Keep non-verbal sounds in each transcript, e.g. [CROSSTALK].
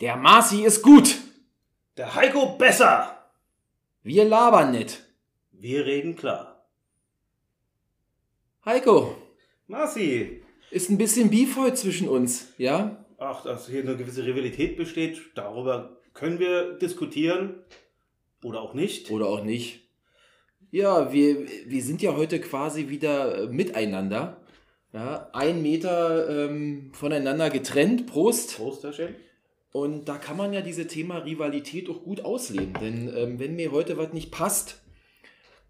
Der Marci ist gut. Der Heiko besser. Wir labern nicht. Wir reden klar. Heiko, Marci, ist ein bisschen Beef heute zwischen uns, ja? ach, dass hier eine gewisse Rivalität besteht, darüber können wir diskutieren. Oder auch nicht. Oder auch nicht. Ja, wir, wir sind ja heute quasi wieder äh, miteinander. Ja, ein Meter ähm, voneinander getrennt, Prost. Prosterchen. Und da kann man ja diese Thema Rivalität auch gut ausleben. Denn ähm, wenn mir heute was nicht passt,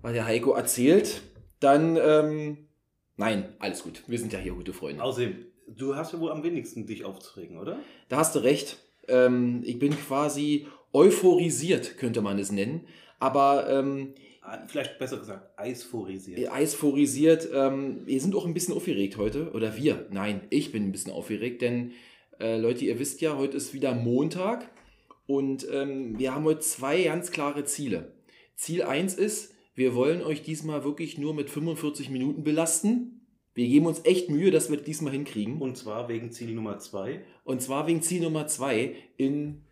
weil der Heiko erzählt, dann ähm, nein, alles gut. Wir sind ja hier gute Freunde. Außerdem, du hast ja wohl am wenigsten dich aufzuregen, oder? Da hast du recht. Ähm, ich bin quasi euphorisiert, könnte man es nennen. Aber ähm, Ah, Vielleicht besser gesagt, eisphorisiert. eisphorisiert, ähm, wir sind auch ein bisschen aufgeregt heute. Oder wir. Nein, ich bin ein bisschen aufgeregt, denn äh, Leute, ihr wisst ja, heute ist wieder Montag und ähm, wir haben heute zwei ganz klare Ziele. Ziel 1 ist, wir wollen euch diesmal wirklich nur mit 45 Minuten belasten. Wir geben uns echt Mühe, dass wir das diesmal hinkriegen. Und zwar wegen Ziel Nummer zwei. Und zwar wegen Ziel Nummer zwei. In,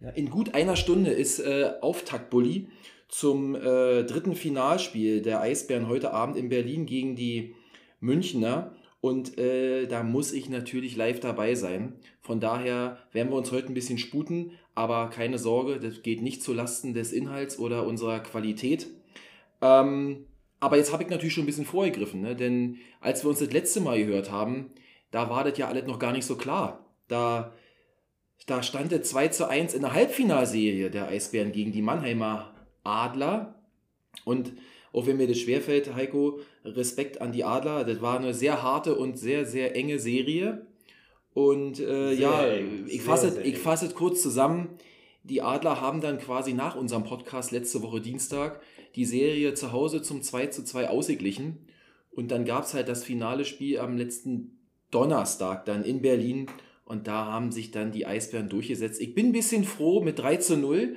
ja, in gut einer Stunde ist äh, Auftaktbully zum äh, dritten Finalspiel der Eisbären heute Abend in Berlin gegen die Münchner. Und äh, da muss ich natürlich live dabei sein. Von daher werden wir uns heute ein bisschen sputen, aber keine Sorge, das geht nicht zulasten des Inhalts oder unserer Qualität. Ähm, aber jetzt habe ich natürlich schon ein bisschen vorgegriffen, ne? denn als wir uns das letzte Mal gehört haben, da war das ja alles noch gar nicht so klar. Da, da stand es 2 zu 1 in der Halbfinalserie der Eisbären gegen die Mannheimer Adler. Und auch wenn mir das schwerfällt, Heiko, Respekt an die Adler. Das war eine sehr harte und sehr, sehr enge Serie. Und äh, ja, eng, ich fasse ich fasse es kurz zusammen. Die Adler haben dann quasi nach unserem Podcast letzte Woche Dienstag die Serie zu Hause zum 2 zu 2 ausgeglichen. Und dann gab es halt das finale Spiel am letzten Donnerstag dann in Berlin. Und da haben sich dann die Eisbären durchgesetzt. Ich bin ein bisschen froh mit 3 zu 0,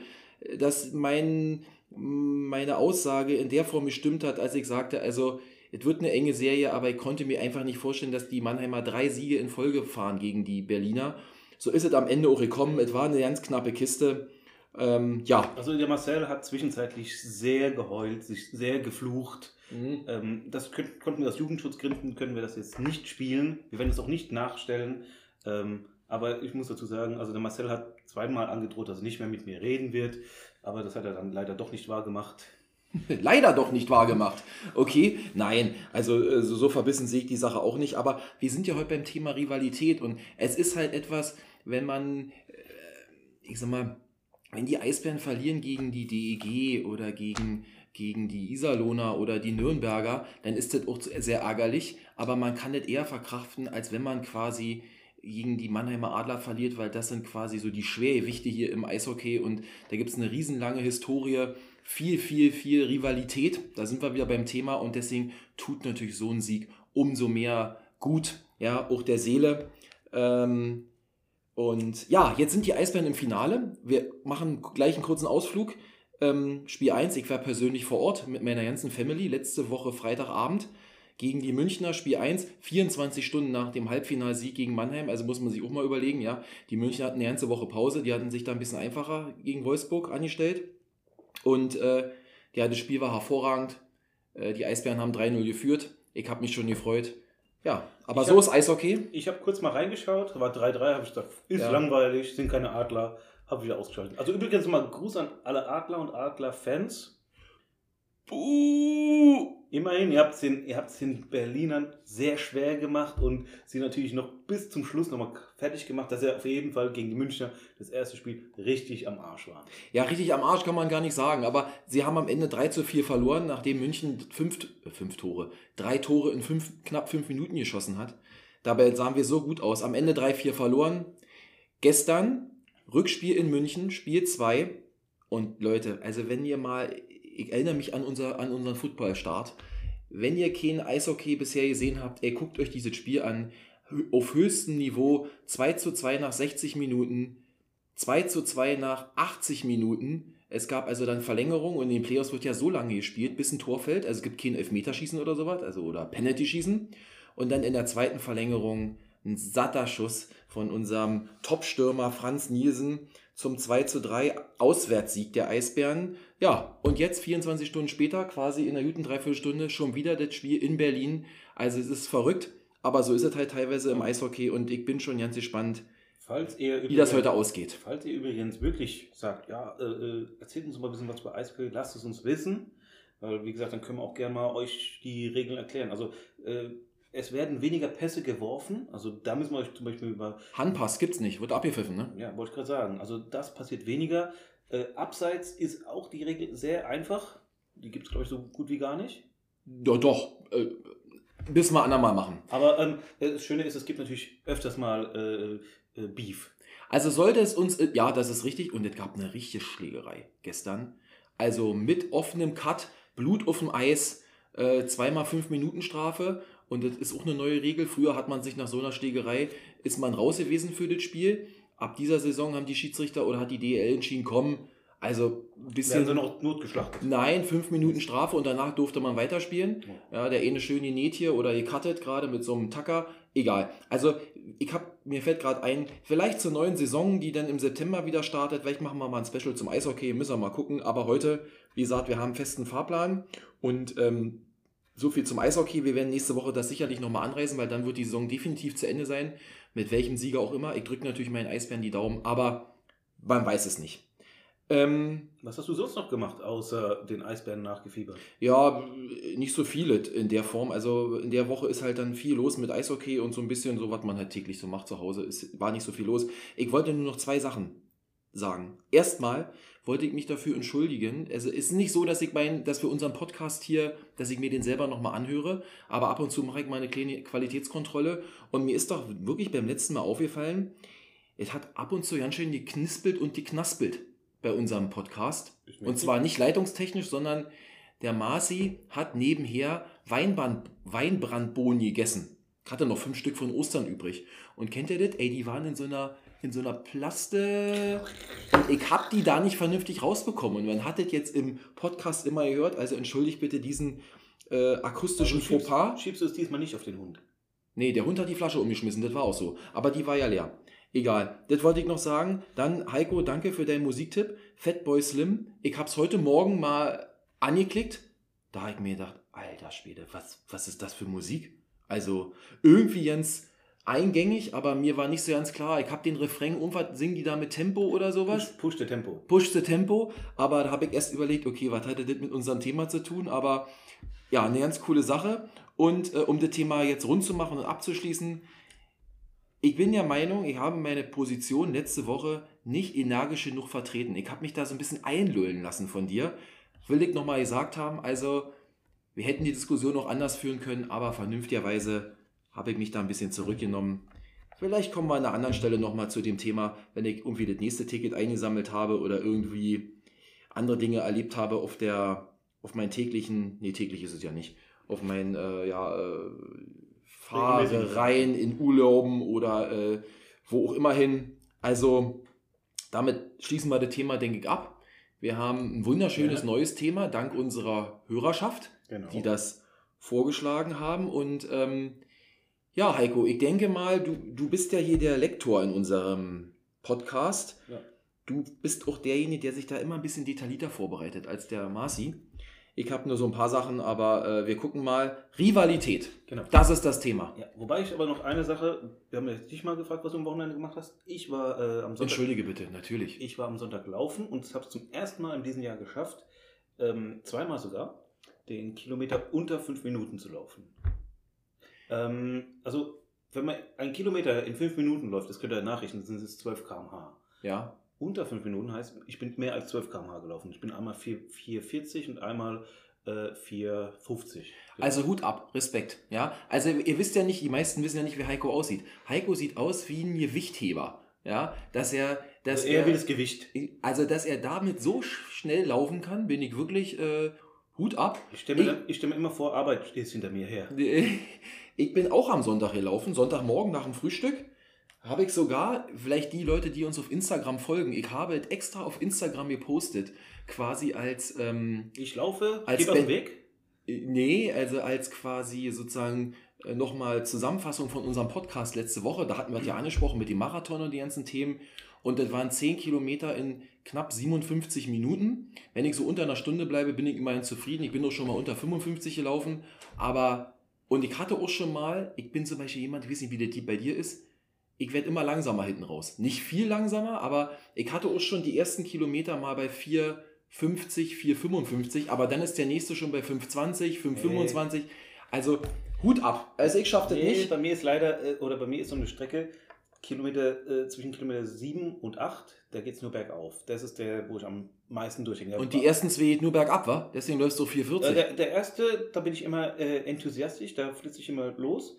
dass mein, meine Aussage in der Form gestimmt hat, als ich sagte, also es wird eine enge Serie, aber ich konnte mir einfach nicht vorstellen, dass die Mannheimer drei Siege in Folge fahren gegen die Berliner. So ist es am Ende auch gekommen. Es war eine ganz knappe Kiste. Ähm, ja. Also der Marcel hat zwischenzeitlich sehr geheult, sich sehr geflucht. Mhm. Ähm, das könnt, konnten wir aus Jugendschutzgründen, können wir das jetzt nicht spielen. Wir werden es auch nicht nachstellen. Ähm, aber ich muss dazu sagen, also der Marcel hat zweimal angedroht, dass er nicht mehr mit mir reden wird. Aber das hat er dann leider doch nicht wahr gemacht. [LAUGHS] Leider doch nicht wahr gemacht. Okay, nein, also äh, so, so verbissen sehe ich die Sache auch nicht, aber wir sind ja heute beim Thema Rivalität und es ist halt etwas, wenn man, äh, ich sag mal, wenn die Eisbären verlieren gegen die DEG oder gegen, gegen die Iserlohner oder die Nürnberger, dann ist das auch sehr ärgerlich, aber man kann das eher verkraften, als wenn man quasi gegen die Mannheimer Adler verliert, weil das sind quasi so die Schwergewichte hier im Eishockey und da gibt es eine riesenlange Historie, viel, viel, viel Rivalität. Da sind wir wieder beim Thema und deswegen tut natürlich so ein Sieg umso mehr gut, ja, auch der Seele. Ähm, und ja, jetzt sind die Eisbären im Finale. Wir machen gleich einen kurzen Ausflug. Ähm, Spiel 1, ich war persönlich vor Ort mit meiner ganzen Family letzte Woche Freitagabend gegen die Münchner. Spiel 1, 24 Stunden nach dem Halbfinalsieg gegen Mannheim. Also muss man sich auch mal überlegen, ja. Die Münchner hatten eine ganze Woche Pause. Die hatten sich da ein bisschen einfacher gegen Wolfsburg angestellt. Und äh, ja, das Spiel war hervorragend. Äh, die Eisbären haben 3-0 geführt. Ich habe mich schon gefreut. Ja, aber Ich so hab- ist Eishockey. Ich habe kurz mal reingeschaut, war 3-3, habe ich gesagt, ist Ja. langweilig, sind keine Adler, habe wieder ausgeschaltet. Also übrigens mal Gruß an alle Adler und Adler-Fans. Buh! Immerhin, ihr habt es den, ihr den Berlinern sehr schwer gemacht und sie natürlich noch bis zum Schluss nochmal fertig gemacht, dass sie auf jeden Fall gegen die Münchner das erste Spiel richtig am Arsch waren. Ja, richtig am Arsch kann man gar nicht sagen, aber sie haben am Ende 3 zu 4 verloren, nachdem München fünf, äh, fünf Tore, drei Tore in fünf, knapp fünf Minuten geschossen hat. Dabei sahen wir so gut aus. Am Ende 3-4 verloren. Gestern Rückspiel in München, Spiel 2. Und Leute, also wenn ihr mal, ich erinnere mich an, unser, an unseren Footballstart. Wenn ihr kein Eishockey bisher gesehen habt, ey, guckt euch dieses Spiel an. Auf höchstem Niveau, 2 zu 2 nach 60 Minuten. 2 zu 2 nach 80 Minuten. Es gab also dann Verlängerung und in den Playoffs wird ja so lange gespielt, bis ein Tor fällt. Also es gibt kein Elfmeterschießen oder sowas, also oder Penalty-Schießen. Und dann in der zweiten Verlängerung ein satter Schuss von unserem Top-Stürmer Franz Nielsen zum 2 zu 3 Auswärtssieg der Eisbären. Ja, und jetzt 24 Stunden später, quasi in der guten Dreiviertelstunde, schon wieder das Spiel in Berlin. Also es ist verrückt, aber so ist es halt teilweise im Eishockey und ich bin schon ganz gespannt, Falls ihr wie das heute ausgeht. Falls ihr übrigens wirklich sagt, ja, äh, äh, erzählt uns mal ein bisschen was über Eishockey, lasst es uns wissen. Weil, wie gesagt, dann können wir auch gerne mal euch die Regeln erklären. Also, äh, es werden weniger Pässe geworfen. Also, da müssen wir euch zum Beispiel über. Handpass gibt's nicht, wird abgepfiffen, ne? Ja, wollte ich gerade sagen. Also, das passiert weniger. Äh, abseits ist auch die Regel sehr einfach. Die gibt es, glaube ich, so gut wie gar nicht. Ja, doch. Äh, müssen wir andermal machen. Aber ähm, das Schöne ist, es gibt natürlich öfters mal äh, äh, Beef. Also sollte es uns, äh, ja, das ist richtig, und es gab eine richtige Schlägerei gestern. Also mit offenem Cut, Blut auf dem Eis, äh, zweimal fünf Minuten Strafe. Und das ist auch eine neue Regel. Früher hat man sich nach so einer Schlägerei, ist man raus gewesen für das Spiel. Ab dieser Saison haben die Schiedsrichter oder hat die DL entschieden, komm, also ein Werden bisschen. sie noch notgeschlachtet. Nein, fünf Minuten Strafe und danach durfte man weiterspielen. Ja, der eine schön genäht hier oder gecuttet gerade mit so einem Tacker. Egal. Also ich hab, mir fällt gerade ein, vielleicht zur neuen Saison, die dann im September wieder startet. Vielleicht machen wir mal ein Special zum Eishockey, müssen wir mal gucken. Aber heute, wie gesagt, wir haben einen festen Fahrplan und ähm, so viel zum Eishockey. Wir werden nächste Woche das sicherlich nochmal anreisen, weil dann wird die Saison definitiv zu Ende sein. Mit welchem Sieger auch immer. Ich drücke natürlich meinen Eisbären die Daumen, aber man weiß es nicht. Ähm, Was hast du sonst noch gemacht, außer den Eisbären nachgefiebert? Ja, nicht so viel in der Form. Also in der Woche ist halt dann viel los mit Eishockey und so ein bisschen so, was man halt täglich so macht zu Hause. Es war nicht so viel los. Ich wollte nur noch zwei Sachen sagen. Erstmal wollte ich mich dafür entschuldigen. Also es ist nicht so, dass ich mein, dass wir unseren Podcast hier, dass ich mir den selber nochmal anhöre, aber ab und zu mache ich mal eine kleine Qualitätskontrolle und mir ist doch wirklich beim letzten Mal aufgefallen, es hat ab und zu ganz schön geknispelt und geknaspelt bei unserem Podcast. Und zwar nicht leitungstechnisch, sondern der Marci hat nebenher Weinbrand, Weinbrandbohnen gegessen. Hatte noch fünf Stück von Ostern übrig. Und kennt ihr das? Ey, die waren in so einer, in so einer Plaste. Und ich hab die da nicht vernünftig rausbekommen. Und man hat das jetzt im Podcast immer gehört. Also entschuldigt bitte diesen äh, akustischen Also schiebst, Fauxpas. schiebst du es diesmal nicht auf den Hund. Nee, der Hund hat die Flasche umgeschmissen, das war auch so. Aber die war ja leer. Egal. Das wollte ich noch sagen. Dann, Heiko, danke für deinen Musiktipp. Fatboy Slim. Ich hab's heute Morgen mal angeklickt. Da habe ich mir gedacht, alter Schwede, was, was ist das für Musik? Also irgendwie ganz eingängig, aber mir war nicht so ganz klar. Ich habe den Refrain, irgendwas singen die da mit Tempo oder sowas? Push, push the Tempo. Push the Tempo, aber da habe ich erst überlegt, okay, was hatte das mit unserem Thema zu tun? Aber ja, eine ganz coole Sache. Und äh, um das Thema jetzt rund zu machen und abzuschließen, ich bin der Meinung, ich habe meine Position letzte Woche nicht energisch genug vertreten. Ich habe mich da so ein bisschen einlullen lassen von dir. Will ich nochmal gesagt haben, also wir hätten die Diskussion noch anders führen können, aber vernünftigerweise habe ich mich da ein bisschen zurückgenommen. Vielleicht kommen wir an einer anderen Stelle nochmal zu dem Thema, wenn ich irgendwie das nächste Ticket eingesammelt habe oder irgendwie andere Dinge erlebt habe auf der, auf meinen täglichen, nee, täglich ist es ja nicht, auf meinen, äh, ja, äh, Fahrereien in Urlauben oder äh, wo auch immer hin. Also, damit schließen wir das Thema, denke ich, ab. Wir haben ein wunderschönes Ja. neues Thema, dank unserer Hörerschaft Genau. die das vorgeschlagen haben. Und ähm, ja, Heiko, ich denke mal, du, du bist ja hier der Lektor in unserem Podcast. Ja. Du bist auch derjenige, der sich da immer ein bisschen detaillierter vorbereitet als der Marci. Ich habe nur so ein paar Sachen, aber äh, wir gucken mal. Rivalität. Genau. Das ist das Thema. Ja, wobei ich aber noch eine Sache, wir haben ja dich mal gefragt, was du am Wochenende gemacht hast. Ich war äh, am Sonntag. Entschuldige bitte, natürlich. Ich war am Sonntag laufen und habe es zum ersten Mal in diesem Jahr geschafft, ähm, zweimal sogar, den Kilometer unter fünf Minuten zu laufen. Ähm, also, wenn man einen Kilometer in fünf Minuten läuft, das könnt ihr nachrichten, sind es 12 km/h. Ja. Unter fünf Minuten heißt, ich bin mehr als 12 km/h gelaufen. Ich bin einmal 4 4,40 und einmal äh, 4,50. Also Hut ab, Respekt. Ja, also ihr wisst ja nicht, die meisten wissen ja nicht, wie Heiko aussieht. Heiko sieht aus wie ein Gewichtheber. Ja, dass er, dass also er, wie das Gewicht. also dass er damit so sch- schnell laufen kann, bin ich wirklich äh, Hut ab. Ich stelle mir, dann- ich stell mir immer vor, Arbeit steht hinter mir her. [LAUGHS] Ich bin auch am Sonntag gelaufen, Sonntagmorgen nach dem Frühstück. Habe ich sogar, vielleicht die Leute, die uns auf Instagram folgen, ich habe es extra auf Instagram gepostet, quasi als, ähm, Ich laufe, Als auf den Weg. nee, also als quasi sozusagen äh, nochmal Zusammenfassung von unserem Podcast letzte Woche. Da hatten wir es ja angesprochen mit dem Marathon und die ganzen Themen. Und das waren 10 Kilometer in knapp 57 Minuten. Wenn ich so unter einer Stunde bleibe, bin ich immerhin zufrieden. Ich bin doch schon mal unter 55 gelaufen. Aber, und ich hatte auch schon mal, ich bin zum Beispiel jemand, ich weiß nicht, wie der Typ bei dir ist, ich werde immer langsamer hinten raus. Nicht viel langsamer, aber ich hatte auch schon die ersten Kilometer mal bei 4,50, 4,55, aber dann ist der nächste schon bei 5,20, 5,25. Nee. Also Hut ab. Also ich schaffe das nee, nicht. Bei mir ist leider, äh, oder bei mir ist so eine Strecke, Kilometer, äh, zwischen Kilometer 7 und 8, da geht es nur bergauf. Das ist der, wo ich am meisten durchhänge. Und die ersten zwei geht nur bergab, wa? Deswegen läufst du 4,40. Äh, der, der erste, da bin ich immer äh, enthusiastisch, da flitze ich immer los.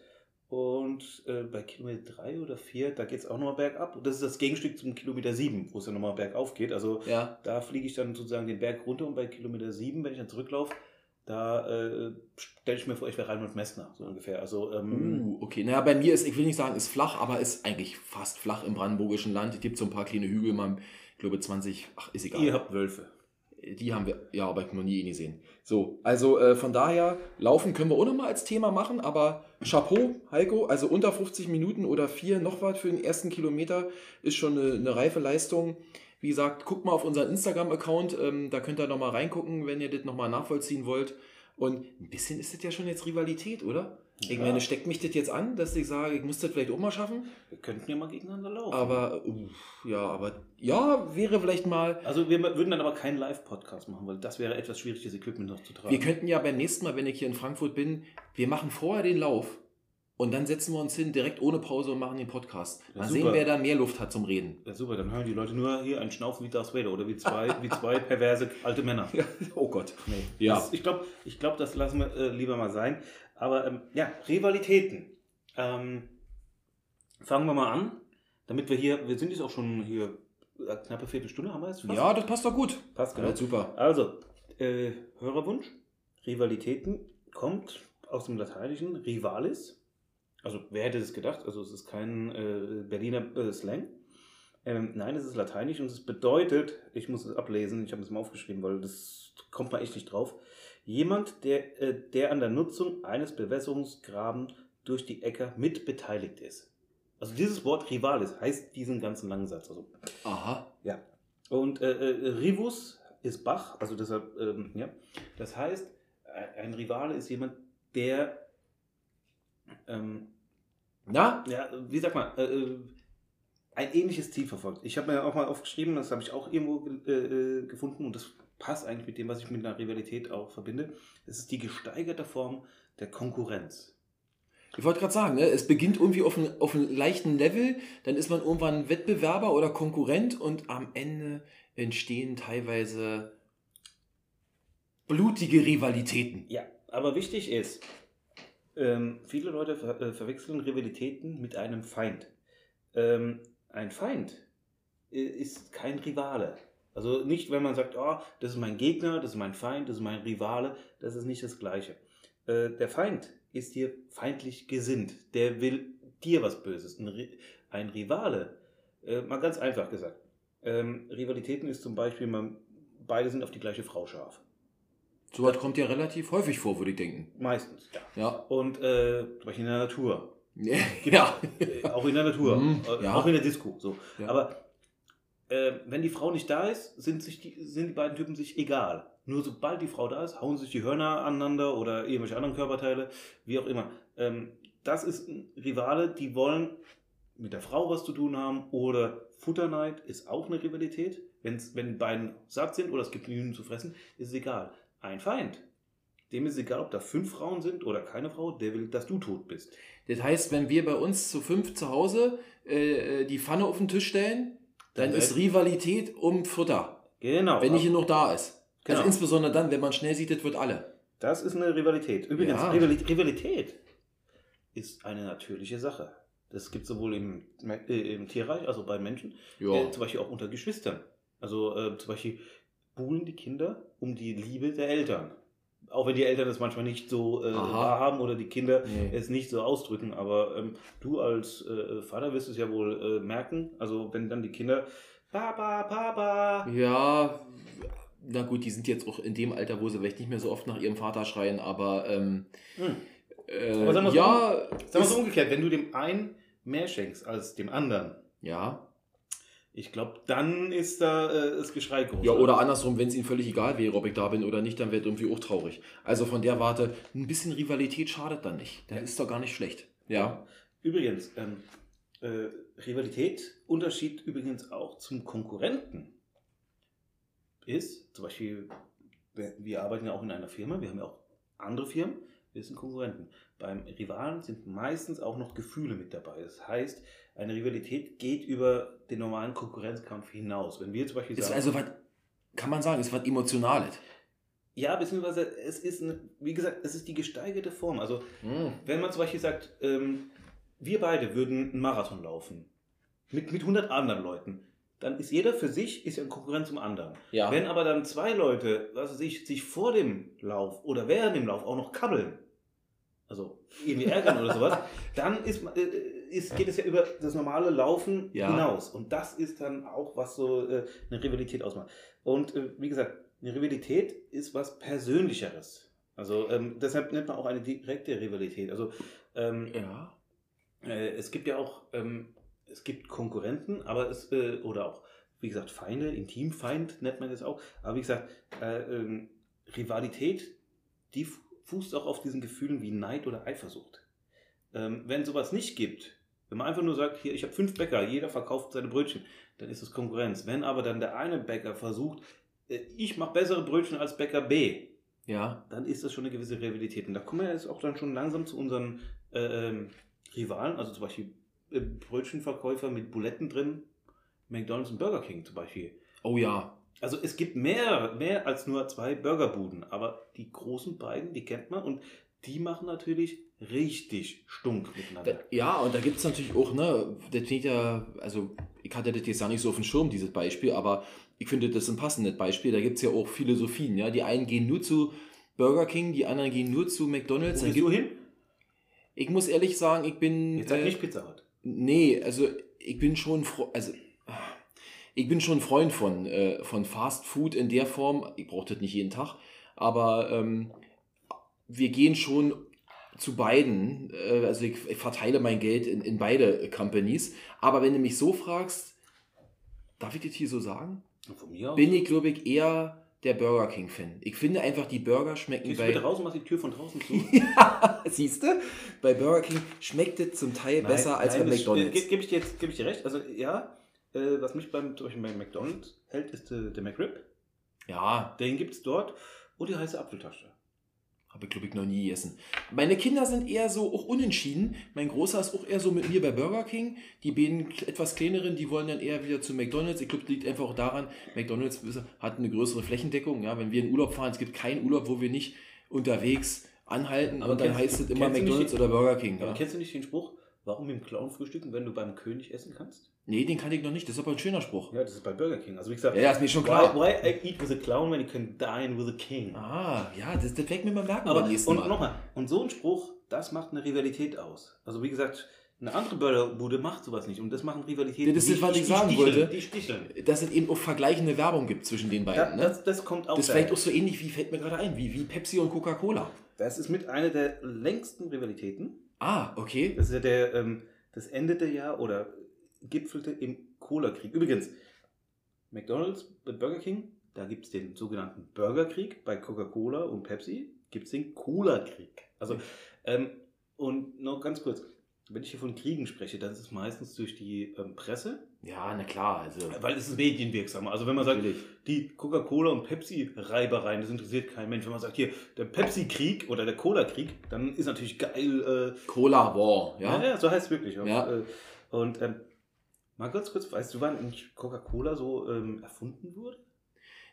Und äh, bei Kilometer 3 oder 4, da geht es auch nochmal bergab. Und das ist das Gegenstück zum Kilometer 7, wo es dann nochmal bergauf geht. Also ja. da fliege ich dann sozusagen den Berg runter und bei Kilometer 7, wenn ich dann zurücklaufe, da äh, stelle ich mir vor, ich wäre Reinhold Messner, so ungefähr. Also, ähm, uh, okay. Naja, bei mir ist, ich will nicht sagen, ist flach, aber ist eigentlich fast flach im brandenburgischen Land. Es gibt so ein paar kleine Hügel, man, ich glaube 20, ach, ist egal. Ihr habt Wölfe. Die haben wir, ja, aber ich noch nie gesehen. So, also äh, von daher, laufen können wir auch nochmal als Thema machen, aber Chapeau, Heiko, also unter 50 Minuten oder vier noch was für den ersten Kilometer ist schon eine, eine reife Leistung. Wie gesagt, guckt mal auf unseren Instagram-Account, ähm, da könnt ihr nochmal reingucken, wenn ihr das nochmal nachvollziehen wollt. Und ein bisschen ist das ja schon jetzt Rivalität, oder? Ich meine, steckt mich das jetzt an, dass ich sage, ich muss das vielleicht auch mal schaffen? Wir könnten ja mal gegeneinander laufen. Aber, uh, ja, aber, ja, wäre vielleicht mal. Also, wir würden dann aber keinen Live-Podcast machen, weil das wäre etwas schwierig, das Equipment noch zu tragen. Wir könnten ja beim nächsten Mal, wenn ich hier in Frankfurt bin, wir machen vorher den Lauf und dann setzen wir uns hin, direkt ohne Pause und machen den Podcast. Mal sehen, wer da mehr Luft hat zum Reden. Ja, super, dann hören die Leute nur hier einen Schnaufen wie Darth Vader oder wie zwei, wie zwei perverse alte Männer. [LAUGHS] Ja, oh Gott. Nee. Ja. Das, ich glaube, ich glaub, das lassen wir äh, lieber mal sein. Aber ähm, ja, Rivalitäten. Ähm, fangen wir mal an, damit wir hier, wir sind jetzt auch schon hier äh, knappe Viertelstunde, haben wir jetzt fast? Ja, das passt doch gut. Passt genau. Ja, super. Also, äh, Hörerwunsch, Rivalitäten kommt aus dem Lateinischen Rivalis. Also, wer hätte das gedacht? Also, es ist kein äh, Berliner äh, Slang. Ähm, nein, es ist lateinisch und es bedeutet, ich muss es ablesen, ich habe es mal aufgeschrieben, weil das kommt man echt nicht drauf. Jemand, der, äh, der an der Nutzung eines Bewässerungsgrabens durch die Äcker mit beteiligt ist. Also dieses Wort Rivalis heißt diesen ganzen langen Satz. Also, Aha. Ja. Und äh, äh, Rivus ist Bach, also deshalb, ähm, ja. Das heißt, ein Rivale ist jemand, der, ähm, na? Ja, wie sagt man, äh, äh, ein ähnliches Ziel verfolgt. Ich habe mir auch mal aufgeschrieben, das habe ich auch irgendwo äh, gefunden und das passt eigentlich mit dem, was ich mit einer Rivalität auch verbinde. Es ist die gesteigerte Form der Konkurrenz. Ich wollte gerade sagen, ne, es beginnt irgendwie auf, ein, auf einem leichten Level, dann ist man irgendwann Wettbewerber oder Konkurrent und am Ende entstehen teilweise blutige Rivalitäten. Ja, aber wichtig ist, ähm, viele Leute ver äh, verwechseln Rivalitäten mit einem Feind. Ähm, ein Feind äh, ist kein Rivale. Also nicht, wenn man sagt, oh, das ist mein Gegner, das ist mein Feind, das ist mein Rivale, das ist nicht das Gleiche. Äh, der Feind ist dir feindlich gesinnt, der will dir was Böses. Ein, ein Rivale, äh, mal ganz einfach gesagt, ähm, Rivalitäten ist zum Beispiel, man, beide sind auf die gleiche Frau scharf. So was kommt ja relativ häufig vor, würde ich denken. Meistens, ja. ja. Und äh, zum in der Natur. ja. [LAUGHS] Auch in der Natur. Mhm, ja. Auch in der Disco. So. Ja. Aber äh, wenn die Frau nicht da ist, sind, sich die, sind die beiden Typen sich egal. Nur sobald die Frau da ist, hauen sich die Hörner aneinander oder irgendwelche anderen Körperteile, wie auch immer. Ähm, das ist ein Rivale, die wollen mit der Frau was zu tun haben oder Futterneid ist auch eine Rivalität. Wenn's, wenn die beiden satt sind oder es gibt genügend zu fressen, ist es egal. Ein Feind, dem ist egal, ob da fünf Frauen sind oder keine Frau, der will, dass du tot bist. Das heißt, wenn wir bei uns zu fünf zu Hause äh, äh die Pfanne auf den Tisch stellen, dann ist Rivalität um Futter. Genau. Wenn nicht genug da ist. Also genau. Also insbesondere dann, wenn man schnell sieht, das wird alle. Das ist eine Rivalität. Übrigens, ja. Rivalität ist eine natürliche Sache. Das gibt es sowohl im, äh, im Tierreich, also bei Menschen, äh, zum Beispiel auch unter Geschwistern. Also äh, zum Beispiel buhlen die Kinder um die Liebe der Eltern. Auch wenn die Eltern das manchmal nicht so äh, wahrhaben oder die Kinder nee. es nicht so ausdrücken. Aber ähm, du als äh, Vater wirst es ja wohl äh, merken. Also wenn dann die Kinder Papa, Papa. Ja, na gut, die sind jetzt auch in dem Alter, wo sie vielleicht nicht mehr so oft nach ihrem Vater schreien, aber ähm, hm. Äh, Aber sagen wir ja, Sagen wir ist- so umgekehrt, wenn du dem einen mehr schenkst als dem anderen, ja. Ich glaube, dann ist da äh, das Geschrei groß. Ja, oder andersrum, wenn es ihm völlig egal wäre, ob ich da bin oder nicht, dann wäre irgendwie auch traurig. Also von der Warte, ein bisschen Rivalität schadet dann nicht. Das ist doch gar nicht schlecht. Ja. Übrigens, ähm, äh, Rivalität, Unterschied übrigens auch zum Konkurrenten ist, zum Beispiel, wir, wir arbeiten ja auch in einer Firma, wir haben ja auch andere Firmen, wir sind Konkurrenten. Beim Rivalen sind meistens auch noch Gefühle mit dabei. Das heißt, eine Rivalität geht über den normalen Konkurrenzkampf hinaus. Wenn wir zum Beispiel Ist sagen, also was, kann man sagen, ist was Emotionales. ja, beziehungsweise es ist, eine, wie gesagt, es ist die gesteigerte Form. Also Hm. wenn man zum Beispiel sagt, ähm, wir beide würden einen Marathon laufen mit, mit 100 anderen Leuten, dann ist jeder für sich ist ja ein Konkurrent zum anderen. Ja. Wenn aber dann zwei Leute, was weiß ich, sich vor dem Lauf oder während dem Lauf auch noch kabbeln, also irgendwie ärgern oder sowas, dann ist, äh, ist, geht es ja über das normale Laufen Ja. hinaus. Und das ist dann auch, was so äh, eine Rivalität ausmacht. Und äh, wie gesagt, eine Rivalität ist was Persönlicheres. Also ähm, deshalb nennt man auch eine direkte Rivalität. Also ähm, ja. äh, es gibt ja auch, ähm, es gibt Konkurrenten, aber es, äh, oder auch, wie gesagt, Feinde, Intimfeind nennt man das auch. Aber wie gesagt, äh, ähm, Rivalität, die fußt auch auf diesen Gefühlen wie Neid oder Eifersucht. Ähm, wenn sowas nicht gibt, wenn man einfach nur sagt, hier, ich habe fünf Bäcker, jeder verkauft seine Brötchen, dann ist es Konkurrenz. Wenn aber dann der eine Bäcker versucht, äh, ich mache bessere Brötchen als Bäcker B, Ja. dann ist das schon eine gewisse Rivalität. Und da kommen wir jetzt auch dann schon langsam zu unseren äh, ähm, Rivalen, also zum Beispiel äh, Brötchenverkäufer mit Buletten drin, McDonalds und Burger King zum Beispiel. Oh ja. Also es gibt mehr, mehr als nur zwei Burgerbuden, aber die großen beiden, die kennt man und die machen natürlich richtig stunk miteinander. ja, und da gibt es natürlich auch, ne, das klingt ja, also ich hatte das jetzt ja nicht so auf dem Schirm, dieses Beispiel, aber ich finde, das ist ein passendes Beispiel. Da gibt es ja auch Philosophien, ja. Die einen gehen nur zu Burger King, die anderen gehen nur zu McDonalds. Wo gehst du hin? ich muss ehrlich sagen, ich bin. Jetzt sag äh, nicht Pizza Hut. Nee, also ich bin schon fro- also ich bin schon Freund von, äh, von Fast Food in der Form. Ich brauche das nicht jeden Tag, aber ähm, wir gehen schon zu beiden. Äh, also ich, ich verteile mein Geld in, in beide Companies. Aber wenn du mich so fragst, darf ich das hier so sagen? Von mir aus. Bin ich, glaube ich, eher der Burger King-Fan. Ich finde einfach, die Burger schmecken Gehst du bei. bitte raus und machst die Tür von draußen zu? [LAUGHS] ja, siehst du? Bei Burger King schmeckt es zum Teil besser als bei das- McDonalds. Äh, Gebe ich dir jetzt geb ich dir recht. Also ja, äh, was mich beim, zum Beispiel McDonalds hält, ist äh, der McRib. ja, Den gibt es dort. Und die heiße Apfeltasche. Habe ich, glaube ich, noch nie gegessen. Meine Kinder sind eher so auch unentschieden. Mein Großer ist auch eher so mit mir bei Burger King. Die beiden etwas kleineren, die wollen dann eher wieder zu McDonalds. Ich glaube, das liegt einfach auch daran, McDonalds hat eine größere Flächendeckung. Ja, wenn wir in Urlaub fahren, es gibt keinen Urlaub, wo wir nicht unterwegs anhalten Aber und dann heißt es immer McDonalds die- oder Burger King. Aber Ja. kennst du nicht den Spruch, warum dem Clown frühstücken, wenn du beim König essen kannst? Nee, den kannte ich noch nicht. Das ist aber ein schöner Spruch. Ja, das ist bei Burger King. Also wie gesagt, Ja, ja, ist mir schon why, klar. why I eat with a clown when you can dine with a king? Ah, ja, das, das werde mir mal merken Aber und Mal. nochmal, und so ein Spruch, das macht eine Rivalität aus. Also wie gesagt, eine andere Burgerbude macht sowas nicht und das machen Rivalitäten. Das ist Die- was ich sagen sticheln, wollte. Die sticheln. Dass es eben auch vergleichende Werbung gibt zwischen den beiden. Da, ne? das, das kommt auch Das ist vielleicht auch so ähnlich wie, fällt mir gerade ein, wie, wie Pepsi und Coca-Cola. Das ist mit einer der längsten Rivalitäten. Ah, okay. Das ist ja der, ähm, das endete ja oder gipfelte im Cola-Krieg. Übrigens, McDonalds mit Burger King, da gibt es den sogenannten Burgerkrieg. Bei Coca-Cola und Pepsi gibt es den Cola-Krieg. Also, ähm, und noch ganz kurz, wenn ich hier von Kriegen spreche, dann ist es meistens durch die ähm, Presse, Ja, na klar. Also, weil es ist medienwirksam. Also wenn man sagt, natürlich. die Coca-Cola und Pepsi-Reibereien, das interessiert keinen Mensch. Wenn man sagt, hier, der Pepsi-Krieg oder der Cola-Krieg, dann ist natürlich geil, äh, Cola War, ja, ja? ja, so heißt es wirklich. Ja. Äh, Und ähm, mal ganz kurz, weißt du, wann eigentlich Coca-Cola so ähm, erfunden wurde?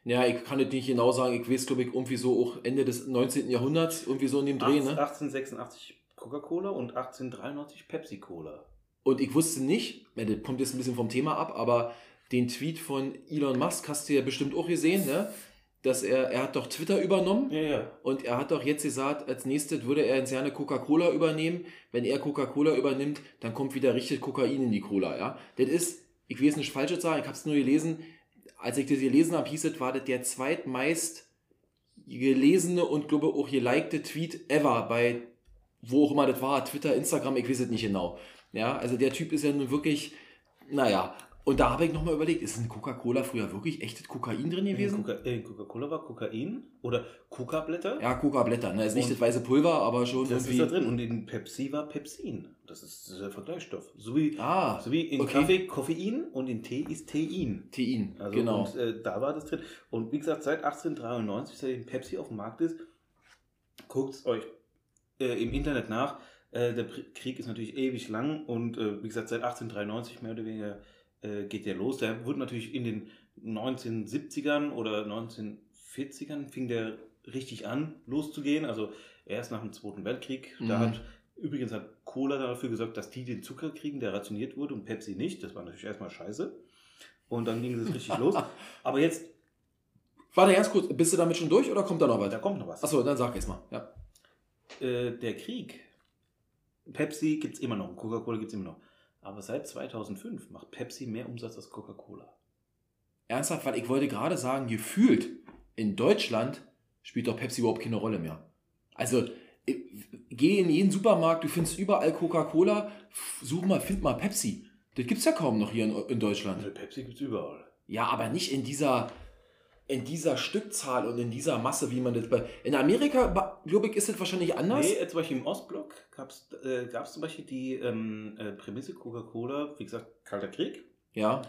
Ja, ich kann nicht genau sagen. Ich weiß, glaube ich, irgendwie so auch Ende des 19. Jahrhunderts, irgendwie so in dem Dreh, ne? 1886 Coca-Cola und 1893 Pepsi-Cola. Und ich wusste nicht, das kommt jetzt ein bisschen vom Thema ab, aber den Tweet von Elon Musk hast du ja bestimmt auch gesehen, ne? Dass er, er hat doch Twitter übernommen Ja, ja. und er hat doch jetzt gesagt, als nächstes würde er ins Jahr Coca-Cola übernehmen. Wenn er Coca-Cola übernimmt, dann kommt wieder richtig Kokain in die Cola, ja? Das ist, ich will es nicht falsch sagen, ich habe es nur gelesen. Als ich das gelesen habe, hieß es, war das der zweitmeist gelesene und glaube auch gelikte Tweet ever bei wo auch immer das war, Twitter, Instagram, ich weiß es nicht genau. Ja, also der Typ ist ja nun wirklich, naja, und da habe ich nochmal überlegt, ist in Coca-Cola früher wirklich echtes Kokain drin gewesen? In Coca-Cola war Kokain oder Coca-Blätter. Ja, Coca-Blätter. Ne? Ist nicht das weiße Pulver, aber schon Das irgendwie. ist da drin. Und in Pepsi war Pepsin. Das ist der Vergleichsstoff. So wie, Ah, so wie in okay. Kaffee Koffein und in Tee ist Tein. Tein, Also genau. Und äh, da war das drin. Und wie gesagt, seit 1893, seitdem Pepsi auf dem Markt ist, guckt es euch äh, im Internet nach. Äh, der Krieg ist natürlich ewig lang und äh, wie gesagt, seit 1893 mehr oder weniger äh, geht der los. Der wurde natürlich in den 1970ern oder 1940ern fing der richtig an, loszugehen. Also erst nach dem Zweiten Weltkrieg. Da Mhm. hat übrigens hat Cola dafür gesorgt, dass die den Zucker kriegen, der rationiert wurde und Pepsi nicht. Das war natürlich erstmal scheiße. Und dann ging es richtig los. [LAUGHS] Aber jetzt, Warte ganz kurz, bist du damit schon durch oder kommt da noch da weiter? kommt noch was. Achso, dann sag jetzt mal. Ja. Äh, der Krieg. Pepsi gibt es immer noch, Coca-Cola gibt es immer noch. Aber seit 2005 macht Pepsi mehr Umsatz als Coca-Cola. Ernsthaft, weil ich wollte gerade sagen, gefühlt in Deutschland spielt doch Pepsi überhaupt keine Rolle mehr. Also, geh in jeden Supermarkt, du findest überall Coca-Cola, such mal, find mal Pepsi. Das gibt's ja kaum noch hier in, in Deutschland. Also Pepsi gibt es überall. Ja, aber nicht in dieser, in dieser Stückzahl und in dieser Masse, wie man das bei. In Amerika, glaube ich, ist das wahrscheinlich anders. Nee, äh, zum Beispiel im Ostblock gab es äh, gab's zum Beispiel die ähm, äh, Prämisse Coca-Cola, wie gesagt, Kalter Krieg. Ja.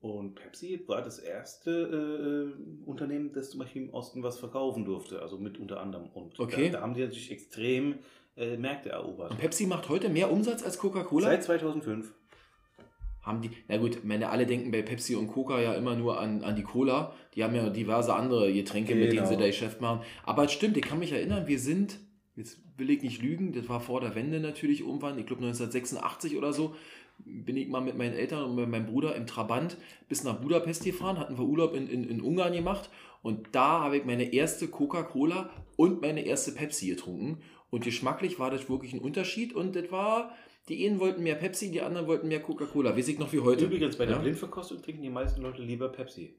Und Pepsi war das erste äh, Unternehmen, das zum Beispiel im Osten was verkaufen durfte, also mit unter anderem. Und Okay. da, da haben die natürlich extrem äh, Märkte erobert. Und Pepsi macht heute mehr Umsatz als Coca-Cola? Seit 2005. Haben die, na gut, meine alle denken bei Pepsi und Coca ja immer nur an, an die Cola. Die haben ja diverse andere Getränke, mit denen Genau. sie da Geschäft machen. Aber es stimmt, ich kann mich erinnern, wir sind, jetzt will ich nicht lügen, das war vor der Wende natürlich irgendwann, ich glaube 1986 oder so, bin ich mal mit meinen Eltern und mit meinem Bruder im Trabant bis nach Budapest gefahren, hatten wir Urlaub in, in, in Ungarn gemacht und da habe ich meine erste Coca-Cola und meine erste Pepsi getrunken. Und geschmacklich war das wirklich ein Unterschied und das war, die einen wollten mehr Pepsi, die anderen wollten mehr Coca-Cola. Weiß ich noch wie heute. Übrigens, bei der ja? Blindverkostung trinken die meisten Leute lieber Pepsi.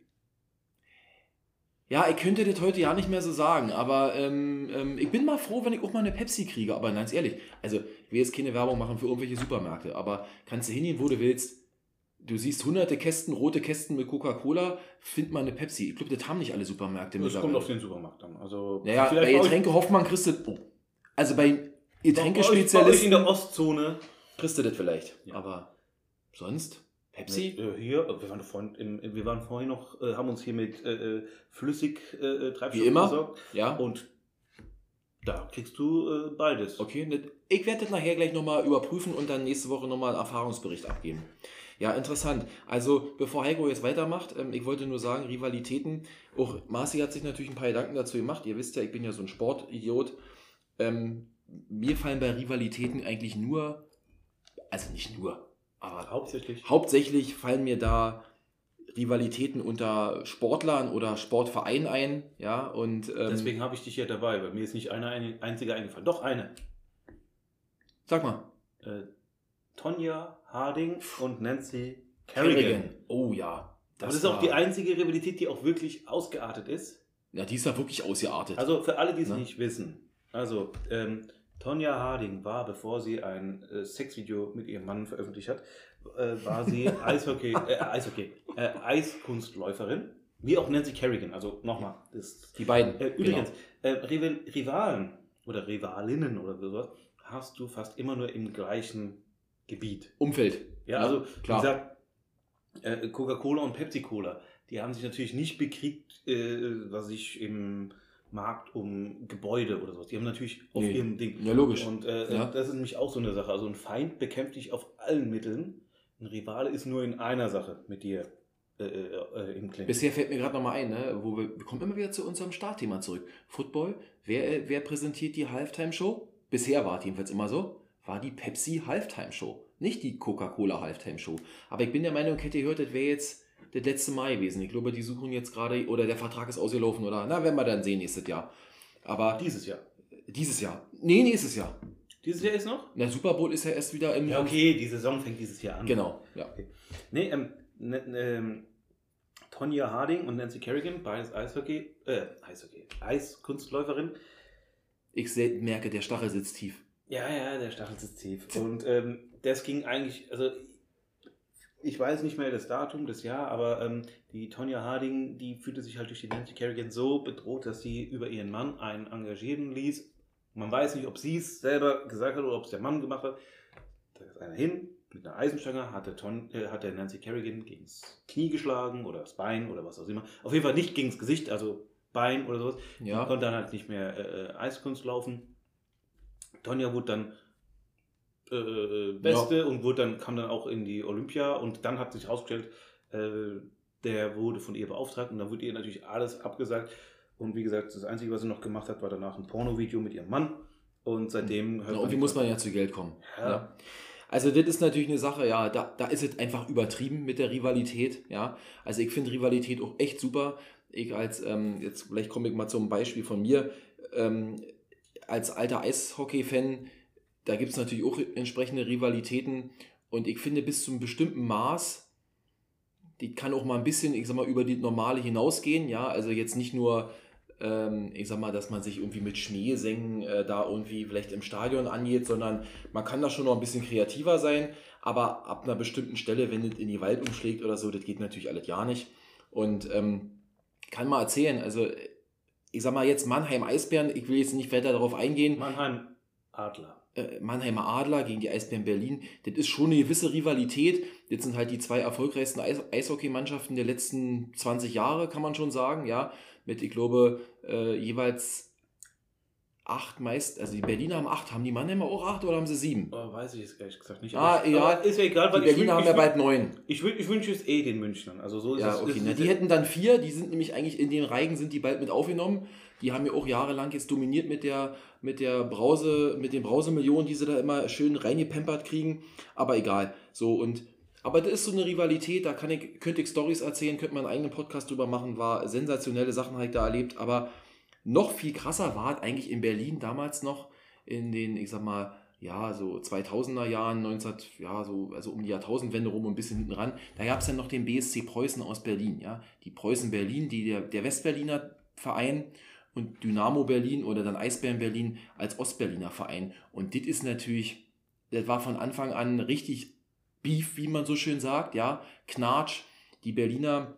Ja, ich könnte das heute ja nicht mehr so sagen, aber ähm, ähm, ich bin mal froh, wenn ich auch mal eine Pepsi kriege. Aber ganz ehrlich, also ich will jetzt keine Werbung machen für irgendwelche Supermärkte, aber kannst du hingehen, wo du willst. Du siehst hunderte Kästen, rote Kästen mit Coca-Cola, find mal eine Pepsi. Ich glaube, das haben nicht alle Supermärkte Das kommt auf den Supermarkt an. Also Naja, bei Getränke Hoffmann kriegst du. Oh. Also bei euch- bei euch in Getränkespezialisten der Ostzone. Kriegst du das vielleicht. Ja. Aber sonst? Pepsi? Äh, hier, äh, wir waren, vorhin, im, wir waren vorhin noch, äh, haben uns hier mit äh, flüssig äh, Treibstoff Wie immer? versorgt. Ja. Und da kriegst du beides. Okay, ne- ich werde das nachher gleich nochmal überprüfen und dann nächste Woche nochmal einen Erfahrungsbericht abgeben. Ja, interessant. Also, bevor Heiko jetzt weitermacht, ähm, ich wollte nur sagen, Rivalitäten. Auch Marci hat sich natürlich ein paar Gedanken dazu gemacht. Ihr wisst ja, ich bin ja so ein Sportidiot. Ähm, mir fallen bei Rivalitäten eigentlich nur, also nicht nur, aber Hauptsächlich. hauptsächlich fallen mir da Rivalitäten unter Sportlern oder Sportvereinen ein. Ja, und ähm, Deswegen habe ich dich ja dabei, weil mir ist nicht eine, eine einzige eingefallen. Doch eine. sag mal. Äh, Tonja Harding und Nancy Kerrigan. Oh ja. Das, ist auch die einzige Rivalität, die auch wirklich ausgeartet ist. Ja, die ist ja wirklich ausgeartet. Also für alle, die es Ne? nicht wissen. Also, ähm, Tonja Harding war, bevor sie ein äh, Sexvideo mit ihrem Mann veröffentlicht hat, äh, war sie [LAUGHS] Eishockey, äh, Eishockey, äh, Eiskunstläuferin. Wie auch Nancy Kerrigan. Also nochmal, das die beiden. Äh, übrigens, äh, Rival Rivalen oder Rivalinnen oder sowas hast du fast immer nur im gleichen Gebiet. Genau. Umfeld. Ja, Ja, also klar. wie gesagt, äh, Coca-Cola und Pepsi-Cola, die haben sich natürlich nicht bekriegt, äh, was ich im Markt um Gebäude oder sowas. Die haben natürlich auf Nee. ihrem Ding. Ja, logisch. Und äh, Ja. das ist nämlich auch so eine Sache. Also ein Feind bekämpft dich auf allen Mitteln. Ein Rivale ist nur in einer Sache mit dir äh, äh, äh, im Klingen. Bisher fällt mir gerade nochmal ein, ne, wo wir, wir kommen immer wieder zu unserem Startthema zurück. Football, wer, äh, wer präsentiert die Halftime-Show? Bisher war es jedenfalls immer so, war die Pepsi Halftime-Show, nicht die Coca-Cola Halftime-Show. Aber ich bin der Meinung, hätte ihr gehört, das wäre jetzt das letzte Mal gewesen. Ich glaube, die suchen jetzt gerade, oder der Vertrag ist ausgelaufen, oder, na, werden wir dann sehen nächstes Jahr. Aber Dieses Jahr. dieses Jahr. Nee, nächstes Jahr. Dieses Jahr ist noch? Der Super Bowl ist ja erst wieder im. Ja, okay, die Saison fängt dieses Jahr an. Genau, ja. Nee, ähm, ne, ähm, Tonja Harding und Nancy Kerrigan, beides Eishockey, äh, Eishockey, Eiskunstläuferin. Ich merke, der Stachel sitzt tief. Ja, ja, der Stachel ist tief. Und ähm, das ging eigentlich, also ich weiß nicht mehr das Datum, das Jahr, aber ähm, die Tonya Harding, die fühlte sich halt durch die Nancy Kerrigan so bedroht, dass sie über ihren Mann einen engagieren ließ. Man weiß nicht, ob sie es selber gesagt hat oder ob es der Mann gemacht hat. Da ist einer hin mit einer Eisenstange, hat der, Ton, äh, hat der Nancy Kerrigan gegen das Knie geschlagen oder das Bein oder was auch immer. Auf jeden Fall nicht gegen das Gesicht, also Bein oder sowas. Ja. Die konnte dann halt nicht mehr äh, äh Eiskunst laufen. Tonja wurde dann äh, äh, Beste ja. und wurde dann, kam dann auch in die Olympia und dann hat sich herausgestellt, äh, der wurde von ihr beauftragt und dann wurde ihr natürlich alles abgesagt. Und wie gesagt, das Einzige, was sie noch gemacht hat, war danach ein Pornovideo mit ihrem Mann. Und seitdem hört ja, Irgendwie muss man ja zu Geld kommen. Ja. ja. Also das ist natürlich eine Sache, ja, da, da ist es einfach übertrieben mit der Rivalität, ja. Also ich finde Rivalität auch echt super. Ich als, ähm, jetzt vielleicht komme ich mal zum Beispiel von mir, ähm, als alter Eishockey-Fan da gibt es natürlich auch entsprechende Rivalitäten. Und ich finde, bis zu einem bestimmten Maß, die kann auch mal ein bisschen, ich sag mal, über die normale hinausgehen. Ja, also jetzt nicht nur, ähm, ich sag mal, dass man sich irgendwie mit Schneesängen äh, da irgendwie vielleicht im Stadion angeht, sondern man kann da schon noch ein bisschen kreativer sein. Aber ab einer bestimmten Stelle, wenn es in die Wald umschlägt oder so, das geht natürlich alles ja nicht. Und ähm, kann mal erzählen, also ich sag mal jetzt Mannheim Eisbären, ich will jetzt nicht weiter darauf eingehen. Mannheim Adler. Äh, Mannheimer Adler gegen die Eisbären Berlin, das ist schon eine gewisse Rivalität. Das sind halt die zwei erfolgreichsten Eis Eishockeymannschaften der letzten 20 Jahre, kann man schon sagen, ja. Mit, ich glaube, äh, jeweils acht meist, also die Berliner haben acht, haben die Mannheimer auch acht oder haben sie sieben? Oh, weiß ich jetzt ehrlich gesagt nicht. Ah, ja, ist ja egal, weil die Berliner haben ja bald neun. Ich, ich wünsche es eh den Münchnern. Also so ja, es, okay. Na, die hätten dann vier, die sind nämlich eigentlich in den Reigen sind die bald mit aufgenommen. Die haben ja auch jahrelang jetzt dominiert mit der, mit der Brause, mit den Brausemillionen, die sie da immer schön reingepempert kriegen. Aber egal. So und aber das ist so eine Rivalität, da kann ich, könnte ich Stories erzählen, könnte man einen eigenen Podcast drüber machen, war sensationelle Sachen habe ich da erlebt, aber noch viel krasser war es eigentlich in Berlin damals noch in den, ich sag mal, ja, so 2000er Jahren, 19, ja, so, also um die Jahrtausendwende rum und ein bisschen hinten ran, da gab es dann noch den BSC Preußen aus Berlin, ja, die Preußen Berlin, die der, der Westberliner Verein und Dynamo Berlin oder dann Eisbären Berlin als Ostberliner Verein. Und das ist natürlich, das war von Anfang an richtig Beef, wie man so schön sagt, ja, Knatsch. Die Berliner,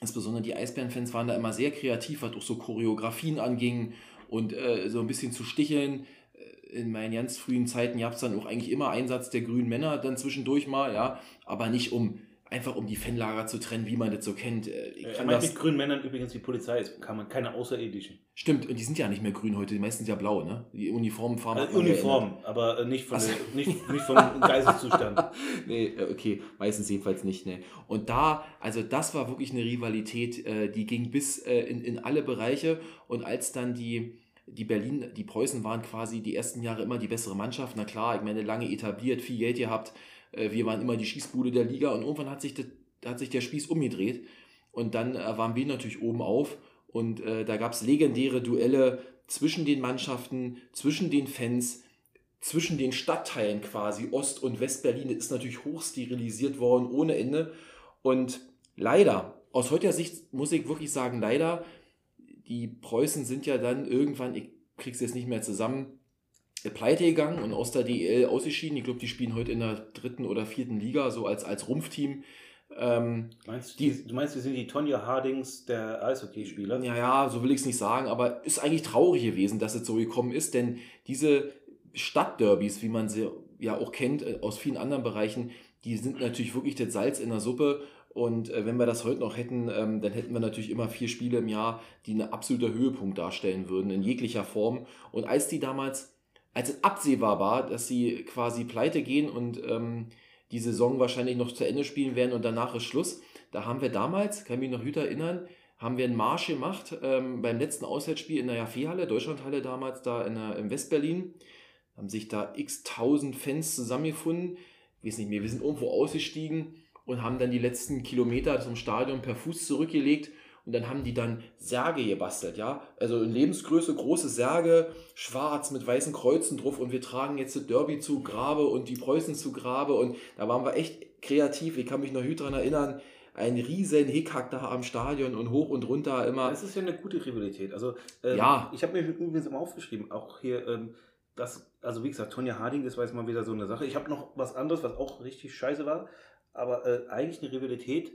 insbesondere die Eisbärenfans, waren da immer sehr kreativ, was auch so Choreografien anging und äh, so ein bisschen zu sticheln. Äh, in meinen ganz frühen Zeiten gab es dann auch eigentlich immer Einsatz der grünen Männer dann zwischendurch mal, ja, aber nicht um einfach um die Fanlager zu trennen, wie man das so kennt. Äh, ich kann das mit grünen Männern übrigens die Polizei ist, kann man keine Außerirdischen. Stimmt, und die sind ja nicht mehr grün heute, die meisten sind ja blau, ne? Die Uniformen fahren. Also Uniform, aber äh, nicht, von also. nicht, nicht vom [LAUGHS] Geisteszustand. [LAUGHS] nee, äh, okay, meistens jedenfalls nicht, ne? Und da, also das war wirklich eine Rivalität, die ging bis in, in alle Bereiche und als dann die die Berlin, die Preußen waren quasi die ersten Jahre immer die bessere Mannschaft. Na klar, ich meine, lange etabliert, viel Geld gehabt, äh, wir waren immer die Schießbude der Liga und irgendwann hat sich, das, hat sich der Spieß umgedreht. Und dann äh, waren wir natürlich oben auf und äh, da gab es legendäre Duelle zwischen den Mannschaften, zwischen den Fans, zwischen den Stadtteilen quasi, Ost- und Westberlin, ist natürlich hochsterilisiert worden ohne Ende. Und leider, aus heutiger Sicht muss ich wirklich sagen, leider, die Preußen sind ja dann irgendwann, ich krieg's jetzt nicht mehr zusammen, pleite gegangen und aus der DL ausgeschieden. Ich glaube, die spielen heute in der dritten oder vierten Liga, so als, als Rumpfteam. Ähm, meinst, die, du meinst, wir sind die Tonja Hardings der Eishockeyspieler? Ja, ja, so will ich es nicht sagen, aber ist eigentlich traurig gewesen, dass es so gekommen ist, denn diese Stadtderbys, wie man sie ja auch kennt äh, aus vielen anderen Bereichen, die sind natürlich wirklich das Salz in der Suppe. Und äh, wenn wir das heute noch hätten, ähm, dann hätten wir natürlich immer vier Spiele im Jahr, die ein absoluter Höhepunkt darstellen würden, in jeglicher Form. Und als die damals als es absehbar war, dass sie quasi pleite gehen und ähm, die Saison wahrscheinlich noch zu Ende spielen werden und danach ist Schluss. Da haben wir damals, kann ich mich noch gut erinnern, haben wir einen Marsch gemacht ähm, beim letzten Auswärtsspiel in der Jaffe-Halle, Deutschlandhalle damals da in der, in Westberlin. Haben sich da x tausend Fans zusammengefunden. Ich weiß nicht mehr, wir sind irgendwo ausgestiegen und haben dann die letzten Kilometer zum Stadion per Fuß zurückgelegt und dann haben die dann Särge gebastelt, ja. Also in Lebensgröße große Särge, schwarz mit weißen Kreuzen drauf und wir tragen jetzt das Derby zu Grabe und die Preußen zu Grabe und da waren wir echt kreativ. Ich kann mich noch gut daran erinnern, ein riesen Hickhack da am Stadion und hoch und runter immer. Das ist ja eine gute Rivalität. Also ähm, ja. ich habe mir übrigens immer aufgeschrieben, auch hier ähm, das, also wie gesagt, Tonja Harding, das war jetzt mal wieder so eine Sache. Ich habe noch was anderes, was auch richtig scheiße war, aber äh, eigentlich eine Rivalität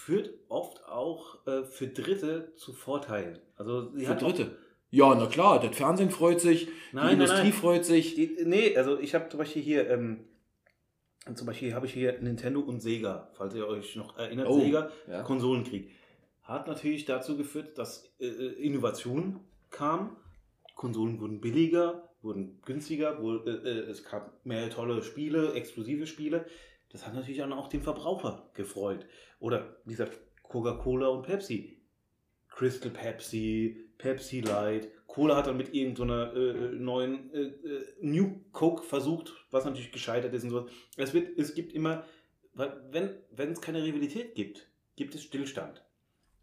führt oft auch äh, für Dritte zu Vorteilen. Also sie Für hat Dritte. Ja, na klar, das Fernsehen freut sich, die Nein, nein, Industrie nein. freut sich. Die, nee, also ich habe zum Beispiel hier, ähm, zum Beispiel habe ich hier Nintendo und Sega, falls ihr euch noch erinnert, Oh, Sega, ja. Konsolenkrieg. Hat natürlich dazu geführt, dass äh, Innovation kam, Konsolen wurden billiger, wurden günstiger, wohl, äh, äh, es gab mehr tolle Spiele, exklusive Spiele. Das hat natürlich auch den Verbraucher gefreut. Oder wie gesagt, Coca-Cola und Pepsi. Crystal Pepsi, Pepsi Light. Cola hat dann mit irgendeiner äh, neuen äh, äh, New Coke versucht, was natürlich gescheitert ist und sowas. Es, wird, es gibt immer, wenn es keine Rivalität gibt, gibt es Stillstand.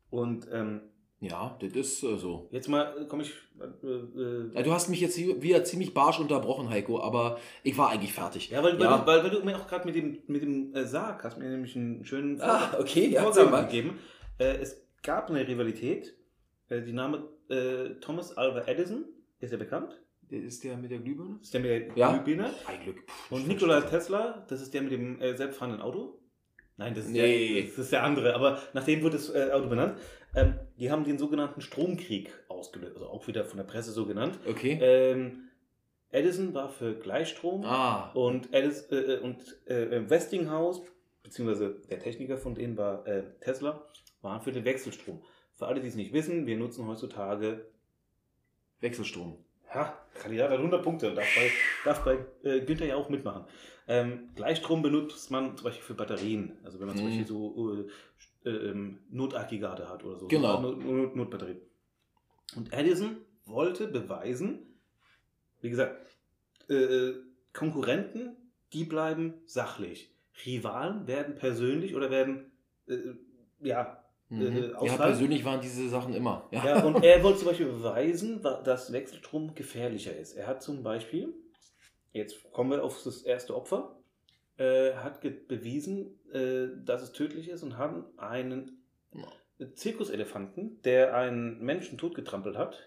Und ähm, Ja, das ist äh, so. jetzt mal komme ich. Äh, äh, Ja, du hast mich jetzt hier wieder ziemlich barsch unterbrochen, Heiko, aber ich war eigentlich fertig. ja, weil, weil, Ja. Du, weil, weil du mir auch gerade mit dem, mit dem äh, Sarg hast mir nämlich einen schönen Ah, okay, ja, mal. gegeben. Äh, es gab eine Rivalität. Äh, die Name äh, Thomas Alva Edison ist ja bekannt. Der ist der mit der Glühbirne? Ist der mit der Ja. Glühbirne. Ein Glück. Pff, Und Nikola. Tesla, das ist der mit dem äh, selbstfahrenden Auto. Nein, das ist, Nee. der, das ist der andere, aber nach dem wurde das äh, Auto benannt. Ähm, die haben den sogenannten Stromkrieg ausgelöst, also auch wieder von der Presse so genannt. Okay. Ähm, Edison war für Gleichstrom ah, und, Edison, äh, äh, und äh, Westinghouse, beziehungsweise der Techniker von denen war äh, Tesla, waren für den Wechselstrom. Für alle, die es nicht wissen, wir nutzen heutzutage Wechselstrom. Ha, Kandidat hat 100 Punkte und darf bei, darf bei äh, Günther ja auch mitmachen. Ähm, Gleichstrom benutzt man zum Beispiel für Batterien. Also wenn man zum Mhm. Beispiel so äh, ähm, Notaggregate hat oder so. Genau. So Not, Not, Notbatterien. Und Edison wollte beweisen, wie gesagt, äh, Konkurrenten, die bleiben sachlich. Rivalen werden persönlich oder werden, äh, ja, Mhm. Äh, ja, Ausfall? persönlich waren diese Sachen immer. Ja. ja, und [LAUGHS] er wollte zum Beispiel beweisen, dass Wechselstrom gefährlicher ist. Er hat zum Beispiel, jetzt kommen wir auf das erste Opfer, äh, hat bewiesen, äh, dass es tödlich ist und haben einen Zirkuselefanten, der einen Menschen totgetrampelt hat,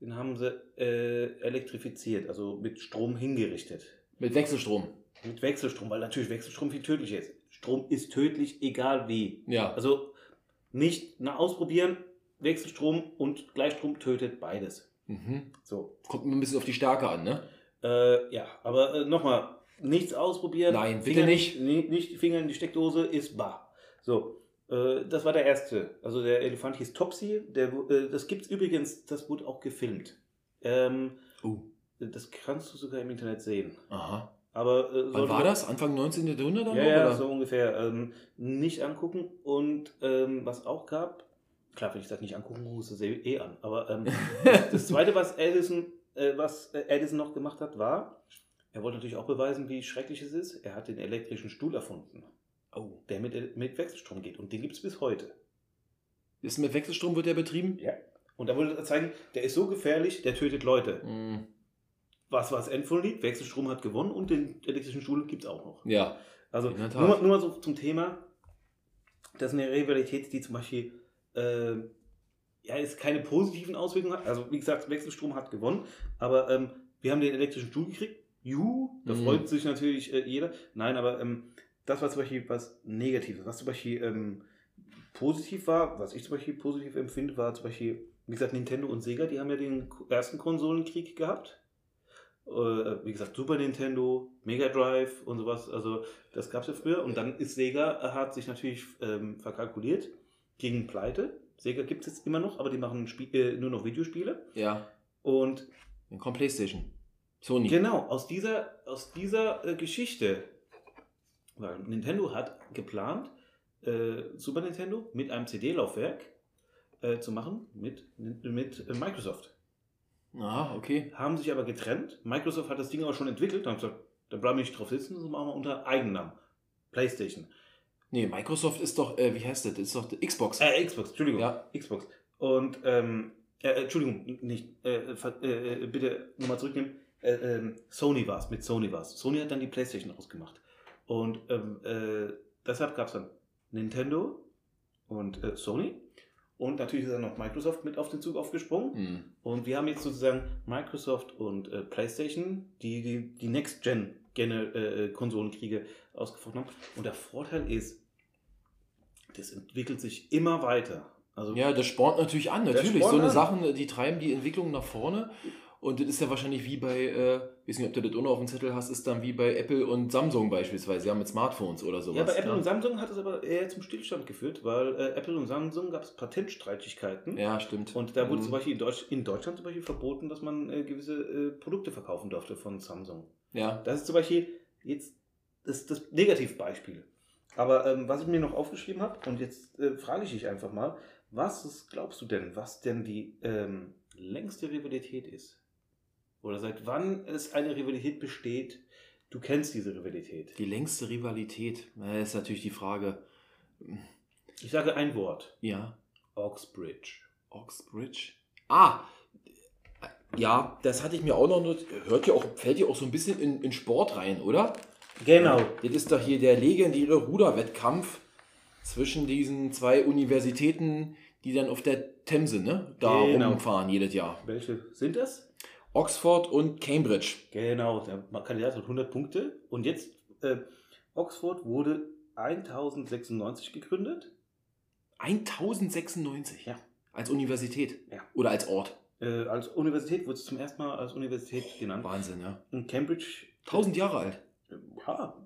den haben sie äh, elektrifiziert, also mit Strom hingerichtet. Mit Wechselstrom. Mit Wechselstrom, weil natürlich Wechselstrom viel tödlicher ist. Strom ist tödlich, egal wie. Ja. Also nicht na, ausprobieren, Wechselstrom und Gleichstrom tötet beides. Mhm. So. Kommt ein bisschen auf die Stärke an, ne? Äh, ja, aber äh, nochmal, nichts ausprobieren. Nein, bitte Finger nicht. Nicht, Finger in die Steckdose ist bar. So. Äh, das war der erste. Also der Elefant hieß Topsy. Der, äh, das gibt's übrigens, das wurde auch gefilmt. Ähm, Oh. das kannst du sogar im Internet sehen. Aha. Aber äh, Wann war das? Anfang 19. Jahrhundert Ja, noch, ja, so ungefähr. Ähm, nicht angucken und ähm, was auch gab, klar, wenn ich das nicht angucken muss, das eh an. Aber ähm, [LAUGHS] das zweite, was Edison, äh, was äh, Edison noch gemacht hat, war, er wollte natürlich auch beweisen, wie schrecklich es ist. Er hat den elektrischen Stuhl erfunden, Oh. der mit, mit Wechselstrom geht. Und den gibt es bis heute. Ist mit Wechselstrom wird der betrieben? Ja. Und da wollte er zeigen, der ist so gefährlich, der tötet Leute. Mhm. Was war das End von Lied? Wechselstrom hat gewonnen und den elektrischen Stuhl gibt es auch noch. Ja. Also nur, mal- nur mal so zum Thema. Das ist eine Rivalität, die zum Beispiel äh, ja, jetzt keine positiven Auswirkungen hat. Also wie gesagt, Wechselstrom hat gewonnen, aber ähm, wir haben den elektrischen Stuhl gekriegt. Juhu, da Mhm. freut sich natürlich äh, jeder. Nein, aber ähm, das war zum Beispiel was Negatives. Was zum Beispiel ähm, positiv war, was ich zum Beispiel positiv empfinde, war zum Beispiel, wie gesagt, Nintendo und Sega, die haben ja den ersten Konsolenkrieg gehabt. Äh, wie gesagt, Super Nintendo, Mega Drive und sowas. Also das gab es ja früher. Und dann ist Sega, äh, hat sich natürlich ähm, verkalkuliert gegen Pleite. Sega gibt es jetzt immer noch, aber die machen Spie äh, nur noch Videospiele. Ja. Und Dann kommt Playstation. Sony. genau, aus dieser, aus dieser äh, Geschichte, weil Nintendo hat geplant, äh, Super Nintendo mit einem CD-Laufwerk äh, zu machen mit, mit äh, Microsoft. Ah, okay. Haben sich aber getrennt. Microsoft hat das Ding aber schon entwickelt hat gesagt, da bleiben wir nicht drauf sitzen, das machen wir unter Eigennamen. PlayStation. Nee, Microsoft ist doch, äh, wie heißt das? Das ist doch die Xbox. Äh, Xbox, Entschuldigung. Ja. Xbox. Und, ähm, äh, Entschuldigung, nicht, äh, äh, äh, bitte nochmal zurücknehmen. Äh, ähm, Sony war es, mit Sony war es. Sony hat dann die Playstation ausgemacht. Und ähm, äh, deshalb gab es dann Nintendo und äh, Sony. Und natürlich ist dann noch Microsoft mit auf den Zug aufgesprungen. Hm. Und wir haben jetzt sozusagen Microsoft und äh, PlayStation, die die, die Next-Gen-Konsolenkriege ausgefochten haben. Und der Vorteil ist, das entwickelt sich immer weiter. Also Ja, das spornt natürlich an. Natürlich, so eine. Sachen, die treiben die Entwicklung nach vorne. Und das ist ja wahrscheinlich wie bei, äh, weiß nicht, ob du das auch noch auf dem Zettel hast, ist dann wie bei Apple und Samsung beispielsweise, ja, mit Smartphones oder sowas. Ja, bei Apple und Samsung hat es aber eher zum Stillstand geführt, weil äh, Apple und Samsung gab es Patentstreitigkeiten. Ja, stimmt. Und da wurde Mhm. zum Beispiel in, Deutsch, in Deutschland zum Beispiel verboten, dass man äh, gewisse äh, Produkte verkaufen durfte von Samsung. Ja, Das ist zum Beispiel jetzt das, das Negativbeispiel. Aber ähm, was ich mir noch aufgeschrieben habe, und jetzt äh, frage ich dich einfach mal, was ist, glaubst du denn, was denn die ähm, längste Rivalität ist? Oder seit wann es eine Rivalität besteht? Du kennst diese Rivalität. die längste Rivalität, na, ist natürlich die Frage, Ich sage ein Wort. ja, Oxbridge. Oxbridge. Ah, ja, das hatte ich mir auch noch, not- hört ja auch, fällt ja auch so ein bisschen in, in Sport rein, oder? Genau. Das ist doch hier der legendäre Ruderwettkampf zwischen diesen zwei Universitäten, die dann auf der Themse, ne, da Genau. rumfahren jedes Jahr. Welche sind das? Oxford und Cambridge. Genau, der Kandidat hat 100 Punkte. Und jetzt, äh, Oxford wurde 1096 gegründet. 1096. Ja. Als Universität. Ja. Oder als Ort. Äh, als Universität wurde es zum ersten Mal als Universität genannt. Wahnsinn, ja. Und Cambridge. 1000 Jahre alt. Äh, Ja.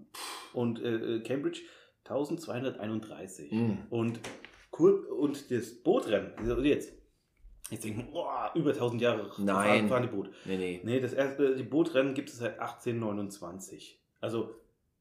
Und äh, äh, Cambridge 1231. Mhm. Und, Kur und das Bootrennen, also jetzt. Jetzt denken, boah, über 1000 Jahre Nein. fahren, die Boot. Nee, nee. Nee, das erste, die Bootrennen gibt es seit 1829. Also,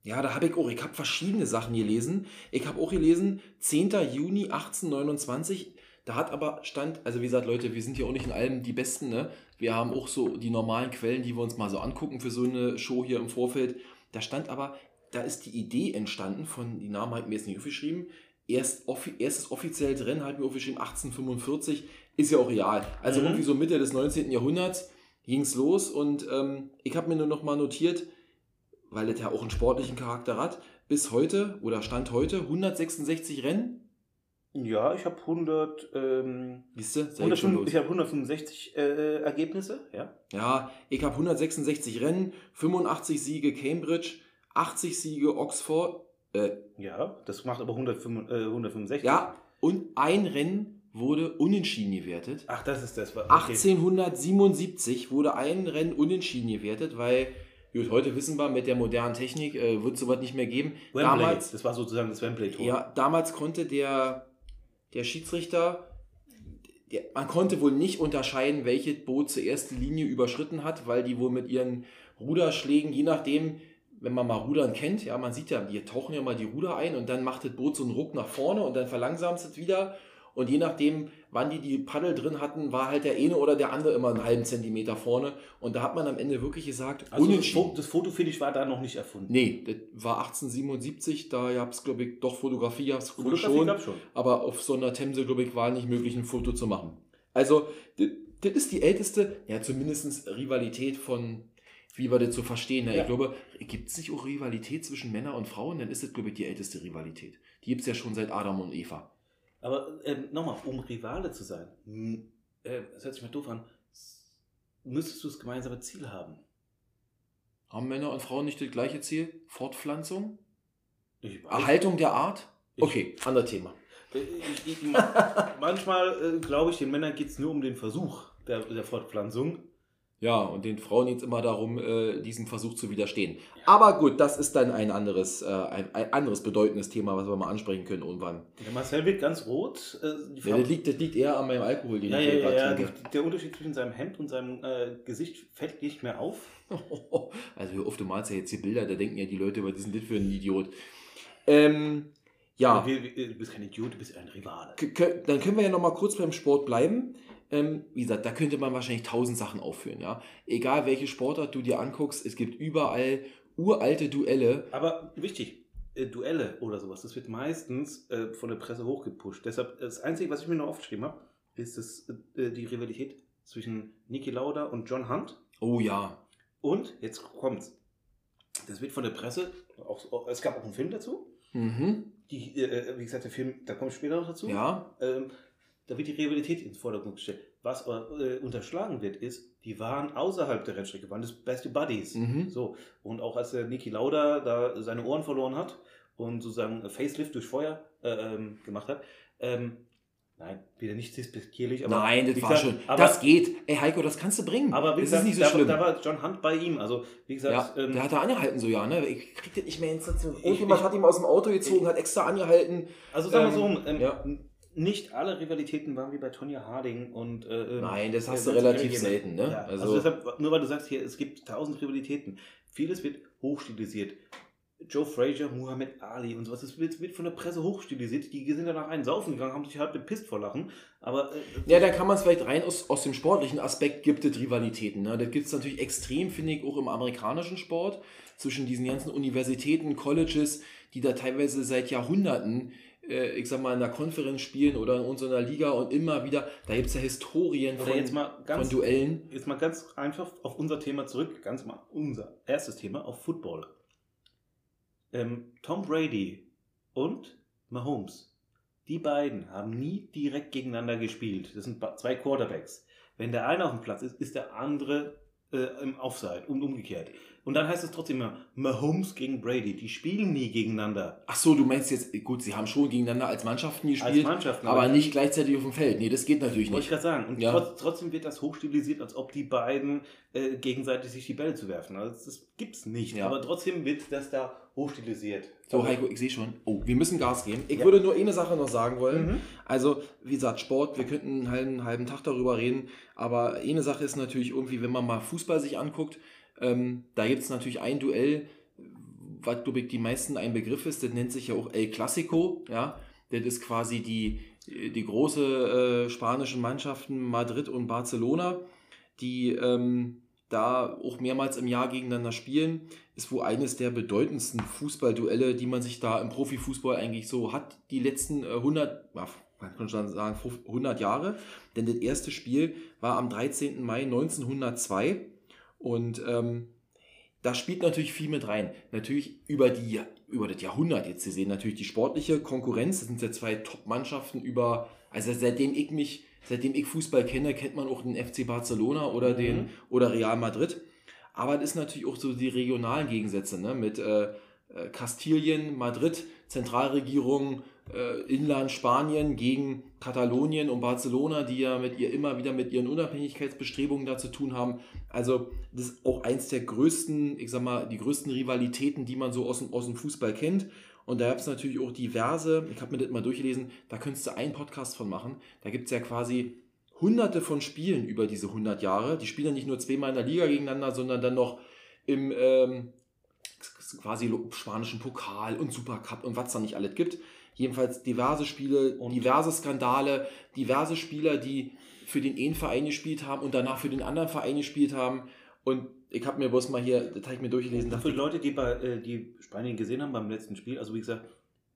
Ja, da habe ich auch, ich habe verschiedene Sachen gelesen. Ich habe auch gelesen, 10. Juni 1829, da hat aber stand, also wie gesagt, Leute, wir sind ja auch nicht in allem die Besten, ne? Wir haben auch so die normalen Quellen, die wir uns mal so angucken für so eine Show hier im Vorfeld. Da stand aber, da ist die Idee entstanden von, die Namen ich mir jetzt nicht aufgeschrieben, Erst offi erstes offizielles Rennen habe ich mir aufgeschrieben, 1845, ist ja auch real. Also Mhm. irgendwie so Mitte des 19. Jahrhunderts ging es los und ähm, ich habe mir nur noch mal notiert, weil das ja auch einen sportlichen Charakter hat, bis heute oder Stand heute 166 Rennen. ja, ich habe 100, ähm, Siehst du, seid schon 105, los. ich habe 165 äh, Ergebnisse, ja. Ja, ich habe 166 Rennen, 85 Siege Cambridge, 80 Siege Oxford, äh, Ja, das macht aber 105, äh, 165. ja, und ein Rennen wurde unentschieden gewertet. Ach, das ist das. Okay. 1877 wurde ein Rennen unentschieden gewertet, weil, gut, heute wissen wir, mit der modernen Technik äh, wird es sowas nicht mehr geben. Wembley, Damals, das war sozusagen das Wembley-Tor. ja, damals konnte der, der Schiedsrichter, der, man konnte wohl nicht unterscheiden, welches Boot zuerst die Linie überschritten hat, weil die wohl mit ihren Ruderschlägen, je nachdem, wenn man mal Rudern kennt, ja, man sieht ja, die tauchen ja mal die Ruder ein und dann macht das Boot so einen Ruck nach vorne und dann verlangsamt es wieder. Und je nachdem, wann die die Paddel drin hatten, war halt der eine oder der andere immer einen halben Zentimeter vorne. Und da hat man am Ende wirklich gesagt, Also das, unentschieden. Das Fotofinish war da noch nicht erfunden. Nee, das war 1877, da gab es, glaube ich, doch Fotografie, gab's Fotografie schon, gab's schon. aber auf so einer Themse, glaube ich, war nicht möglich, ein Foto zu machen. Also, das, das ist die älteste, ja, zumindest Rivalität von, wie wir das so verstehen. Ja, Ja. Ich glaube, gibt es nicht auch Rivalität zwischen Männern und Frauen? Dann ist das, glaube ich, die älteste Rivalität. Die gibt es ja schon seit Adam und Eva. Aber ähm, nochmal, um Rivale zu sein, äh, das hört sich mal doof an, müsstest du das gemeinsame Ziel haben. Haben Männer und Frauen nicht das gleiche Ziel? Fortpflanzung? Ich Erhaltung der Art? Ich- Okay, anderes Thema. Äh, Ich, ich, ma- [LAUGHS] manchmal äh, glaube ich, den Männern geht es nur um den Versuch der, der Fortpflanzung. Ja, und den Frauen geht es immer darum, äh, diesem Versuch zu widerstehen. Aber gut, das ist dann ein anderes, äh, ein, ein anderes bedeutendes Thema, was wir mal ansprechen können irgendwann. Der Marcel wird ganz rot. Äh, die Ja, das, liegt, das liegt eher an meinem Alkohol, den ja, ich ja, hier ja, ja, gerade die, trinke. der Unterschied zwischen seinem Hemd und seinem äh, Gesicht fällt nicht mehr auf. [LAUGHS] Also hör auf, du malst ja jetzt hier Bilder, da denken ja die Leute, was ist denn das für ein Idiot? Ähm, ja, Wir, wir, du bist kein Idiot, du bist ein Rivale. Dann können wir ja noch mal kurz beim Sport bleiben. Ähm, wie gesagt, da könnte man wahrscheinlich tausend Sachen aufführen. Ja? Egal welche Sportart du dir anguckst, es gibt überall uralte Duelle. Aber wichtig, äh, Duelle oder sowas, das wird meistens äh, von der Presse hochgepusht. Deshalb, das Einzige, was ich mir noch aufgeschrieben habe, ist das, äh, die Rivalität zwischen Niki Lauda und John Hunt. Oh ja, Und, jetzt kommt's, das wird von der Presse, auch, es gab auch einen Film dazu. Mhm. Die, äh, wie gesagt, der Film, da komme ich später noch dazu. ja, Ähm, da wird die Rivalität ins Vordergrund gestellt. Was äh, unterschlagen wird, ist, die waren außerhalb der Rennstrecke, waren das beste Buddies. Mhm. So. Und auch als der Niki Lauda da seine Ohren verloren hat und sozusagen Facelift durch Feuer äh, ähm, gemacht hat, ähm, nein, wieder nicht despektierlich, aber. Nein, das war gesagt, schon. Aber, das geht. Ey, Heiko, das kannst du bringen. aber wie das gesagt, ist nicht so da, schlimm. da war John Hunt bei ihm. Also, wie ja, gesagt, ähm, der hat da angehalten so, ja, ne? Ich krieg das nicht mehr. Ich- Irgendjemand ich- hat ihn aus dem Auto gezogen, hat extra angehalten. also sagen wir ähm, so, rum, ähm, ja. nicht alle Rivalitäten waren wie bei Tonja Harding und. Äh, ähm, Nein, das hast äh, du relativ selten, ne? Ja, also, Also- deshalb, nur weil du sagst hier, es gibt tausend Rivalitäten. Vieles wird hochstilisiert. Joe Frazier, Muhammad Ali und sowas, das wird, wird von der Presse hochstilisiert. Die sind danach einen saufen gegangen, haben sich halb bepisst vor Lachen. Aber äh, Ja, da kann man es vielleicht rein aus, aus dem sportlichen Aspekt gibt es Rivalitäten. Ne? Das gibt es natürlich extrem, finde ich, auch im amerikanischen Sport zwischen diesen ganzen Universitäten, Colleges, die da teilweise seit Jahrhunderten, äh, ich sag mal, in der Konferenz spielen oder in unserer Liga und immer wieder, da gibt es ja Historien von, ganz von Duellen. jetzt mal ganz einfach auf unser Thema zurück, ganz mal unser erstes Thema, auf Football. Ähm, Tom Brady und Mahomes, die beiden haben nie direkt gegeneinander gespielt. Das sind zwei Quarterbacks. Wenn der eine auf dem Platz ist, ist der andere äh, im Offside und umgekehrt. Und dann heißt es trotzdem immer Mahomes gegen Brady. Die spielen nie gegeneinander Ach so, du meinst jetzt, gut, sie haben schon gegeneinander als Mannschaften als gespielt, Mannschaften. aber nicht gleichzeitig auf dem Feld. Nee, das geht natürlich Wollte ich nicht. gerade sagen. Und Ja. trotz, trotzdem wird das hochstilisiert, als ob die beiden äh, gegenseitig sich die Bälle zu werfen. Also das gibt's nicht. Ja. Aber trotzdem wird das da hochstilisiert. So, Heiko, ich sehe schon. Oh, wir müssen Gas geben. Ich Ja. würde nur eine Sache noch sagen wollen. Mhm. Also, wie gesagt, Sport, wir könnten einen halben, halben Tag darüber reden, aber eine Sache ist natürlich irgendwie, wenn man mal Fußball sich anguckt, ähm, da gibt es natürlich ein Duell, was, glaube ich, die meisten ein Begriff ist, das nennt sich ja auch El Clasico, ja, das ist quasi die, die große äh, spanischen Mannschaften Madrid und Barcelona, die ähm, da auch mehrmals im Jahr gegeneinander spielen, ist wohl eines der bedeutendsten Fußballduelle, die man sich da im Profifußball eigentlich so hat, die letzten äh, 100, ja, man kann schon sagen 100 Jahre, denn das erste Spiel war am 13. Mai 1902 und ähm, da spielt natürlich viel mit rein. Natürlich über, die, über das Jahrhundert jetzt. Sie sehen natürlich die sportliche Konkurrenz. Das sind ja zwei Top-Mannschaften über, also seitdem ich mich, seitdem ich Fußball kenne, kennt man auch den FC Barcelona oder Mhm. den oder Real Madrid. Aber es ist natürlich auch so die regionalen Gegensätze, ne? Mit äh, äh, Kastilien, Madrid, Zentralregierung, äh, Inland Spanien gegen Katalonien und Barcelona, die ja mit ihr immer wieder mit ihren Unabhängigkeitsbestrebungen da zu tun haben. Also das ist auch eins der größten, ich sag mal, die größten Rivalitäten, die man so aus dem, aus dem Fußball kennt. Und da gab es natürlich auch diverse, ich habe mir das mal durchgelesen, da könntest du einen Podcast von machen. Da gibt es ja quasi hunderte von Spielen über diese 100 Jahre. Die spielen ja nicht nur zweimal in der Liga gegeneinander, sondern dann noch im ähm, quasi spanischen Pokal und Supercup und was da nicht alles gibt. Jedenfalls diverse Spiele, Und- diverse Skandale, diverse Spieler, die für den einen Verein gespielt haben und danach für den anderen Verein gespielt haben. Und ich habe mir bloß mal hier, das habe ich mir durchgelesen, Für die Leute, die, bei, äh, die Spanien gesehen haben beim letzten Spiel, also wie gesagt,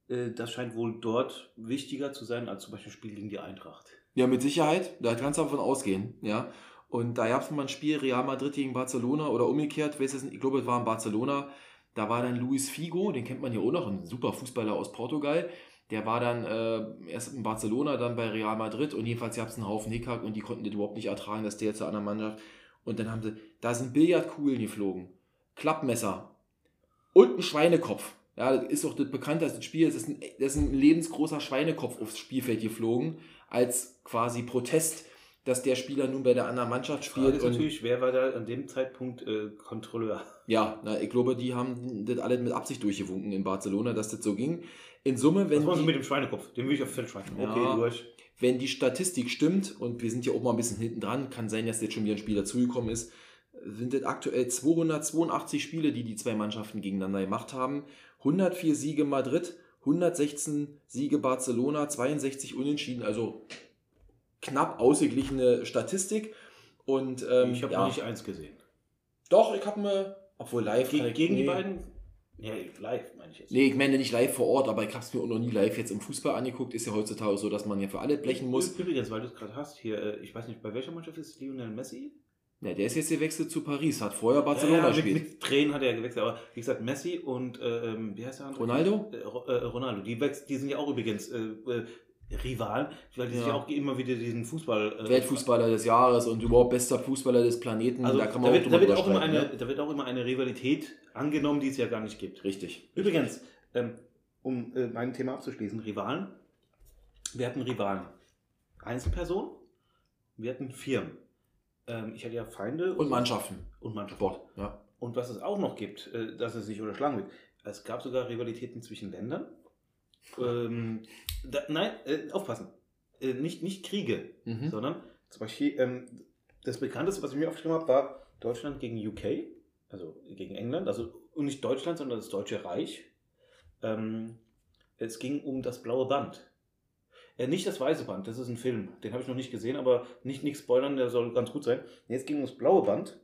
äh, das scheint wohl dort wichtiger zu sein als zum Beispiel Spiel gegen die Eintracht. Ja, mit Sicherheit. Da kannst du davon ausgehen. Ja. Und da gab es mal ein Spiel Real Madrid gegen Barcelona oder umgekehrt. Ich glaube, es war in Barcelona. Da war dann Luis Figo, den kennt man ja auch noch, ein super Fußballer aus Portugal. Der war dann äh, erst in Barcelona, dann bei Real Madrid und jedenfalls gab es einen Haufen Hickhack und die konnten das überhaupt nicht ertragen, dass der jetzt zur anderen Mannschaft. Und dann haben sie, da sind Billardkugeln geflogen, Klappmesser und ein Schweinekopf. Ja, das ist auch das bekannteste Spiel. Das ist, ein, das ist ein lebensgroßer Schweinekopf aufs Spielfeld geflogen, als quasi Protest, dass der Spieler nun bei der anderen Mannschaft spielt. ist Und, natürlich, wer war da an dem Zeitpunkt äh, Kontrolleur? ja, na, ich glaube, die haben das alle mit Absicht durchgewunken in Barcelona, dass das so ging. In Summe, wenn Was die, mit dem Schweinekopf? Den will ich auf Feld schmeißen. Ja. Okay, durch. wenn die Statistik stimmt, und wir sind ja auch mal ein bisschen hinten dran, kann sein, dass jetzt schon wieder ein Spieler zugekommen ist, sind das aktuell 282 Spiele, die die zwei Mannschaften gegeneinander gemacht haben. 104 Siege Madrid, 116 Siege Barcelona, 62 Unentschieden, also knapp ausgeglichene Statistik. Und ähm, ich habe ja, noch nicht eins gesehen. doch, ich habe mir, obwohl live Ge kann ich- gegen die nee. beiden? Ja, live meine ich jetzt. Nee, ich meine nicht live vor Ort, aber ich habe es mir auch noch nie live jetzt im Fußball angeguckt. Ist ja heutzutage so, dass man ja für alle blechen muss. Übrigens, weil du es gerade hast, hier, äh, ich weiß nicht, bei welcher Mannschaft ist Lionel Messi? Ja, der ist jetzt gewechselt zu Paris, hat vorher Barcelona ja, ja, mit, gespielt. mit Tränen hat er gewechselt, aber wie gesagt, Messi und äh, ähm, wie heißt der andere? Ronaldo? Äh, äh, Ronaldo, die, die sind ja auch übrigens äh, Rivalen, weil die Ja. sich auch immer wieder diesen Fußball. Weltfußballer des Jahres und überhaupt bester Fußballer des Planeten. Also da da, kann man auch wird, da, wird auch immer eine, ne? da wird auch immer eine Rivalität angenommen, die es ja gar nicht gibt. Richtig. Übrigens, ähm, um äh, mein Thema abzuschließen, Rivalen. Wir hatten Rivalen. Einzelpersonen, wir hatten Firmen. Ähm, ich hatte ja Feinde Und Mannschaften. und Mannschaften. Sport. Ja. Und was es auch noch gibt, äh, dass es sich überschlagen wird, es gab sogar Rivalitäten zwischen Ländern. Ähm, da, nein, äh, aufpassen. Äh, nicht, nicht Kriege, Mhm. sondern zum Beispiel ähm, das bekannteste, was ich mir aufgeschrieben habe, war Deutschland gegen UK, also gegen England, also und nicht Deutschland, sondern das Deutsche Reich. Ähm, es ging um das blaue Band. Äh, nicht das weiße Band, das ist ein Film, den habe ich noch nicht gesehen, aber nicht nichts spoilern, der soll ganz gut sein. Es ging ums blaue Band.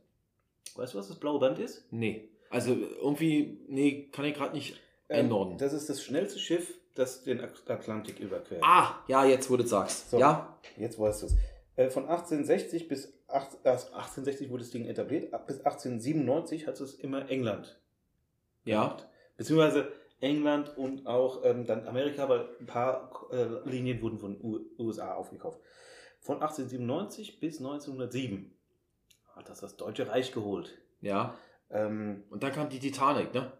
Weißt du, was das blaue Band ist? Nee. Also irgendwie, nee, kann ich gerade nicht ändern. Ähm, das ist das schnellste Schiff, das den Atlantik überquert. ah, ja, jetzt wo du es sagst. So. Ja. Jetzt weißt du es. Äh, von 1860 bis 1860 wurde das Ding etabliert, ab bis 1897 hat es immer England. Ja. gemacht. Beziehungsweise England und auch ähm, dann Amerika, weil ein paar äh, Linien wurden von U USA aufgekauft. Von 1897 bis 1907 hat das das Deutsche Reich geholt. Ja. Ähm, Und dann kam die Titanic, ne?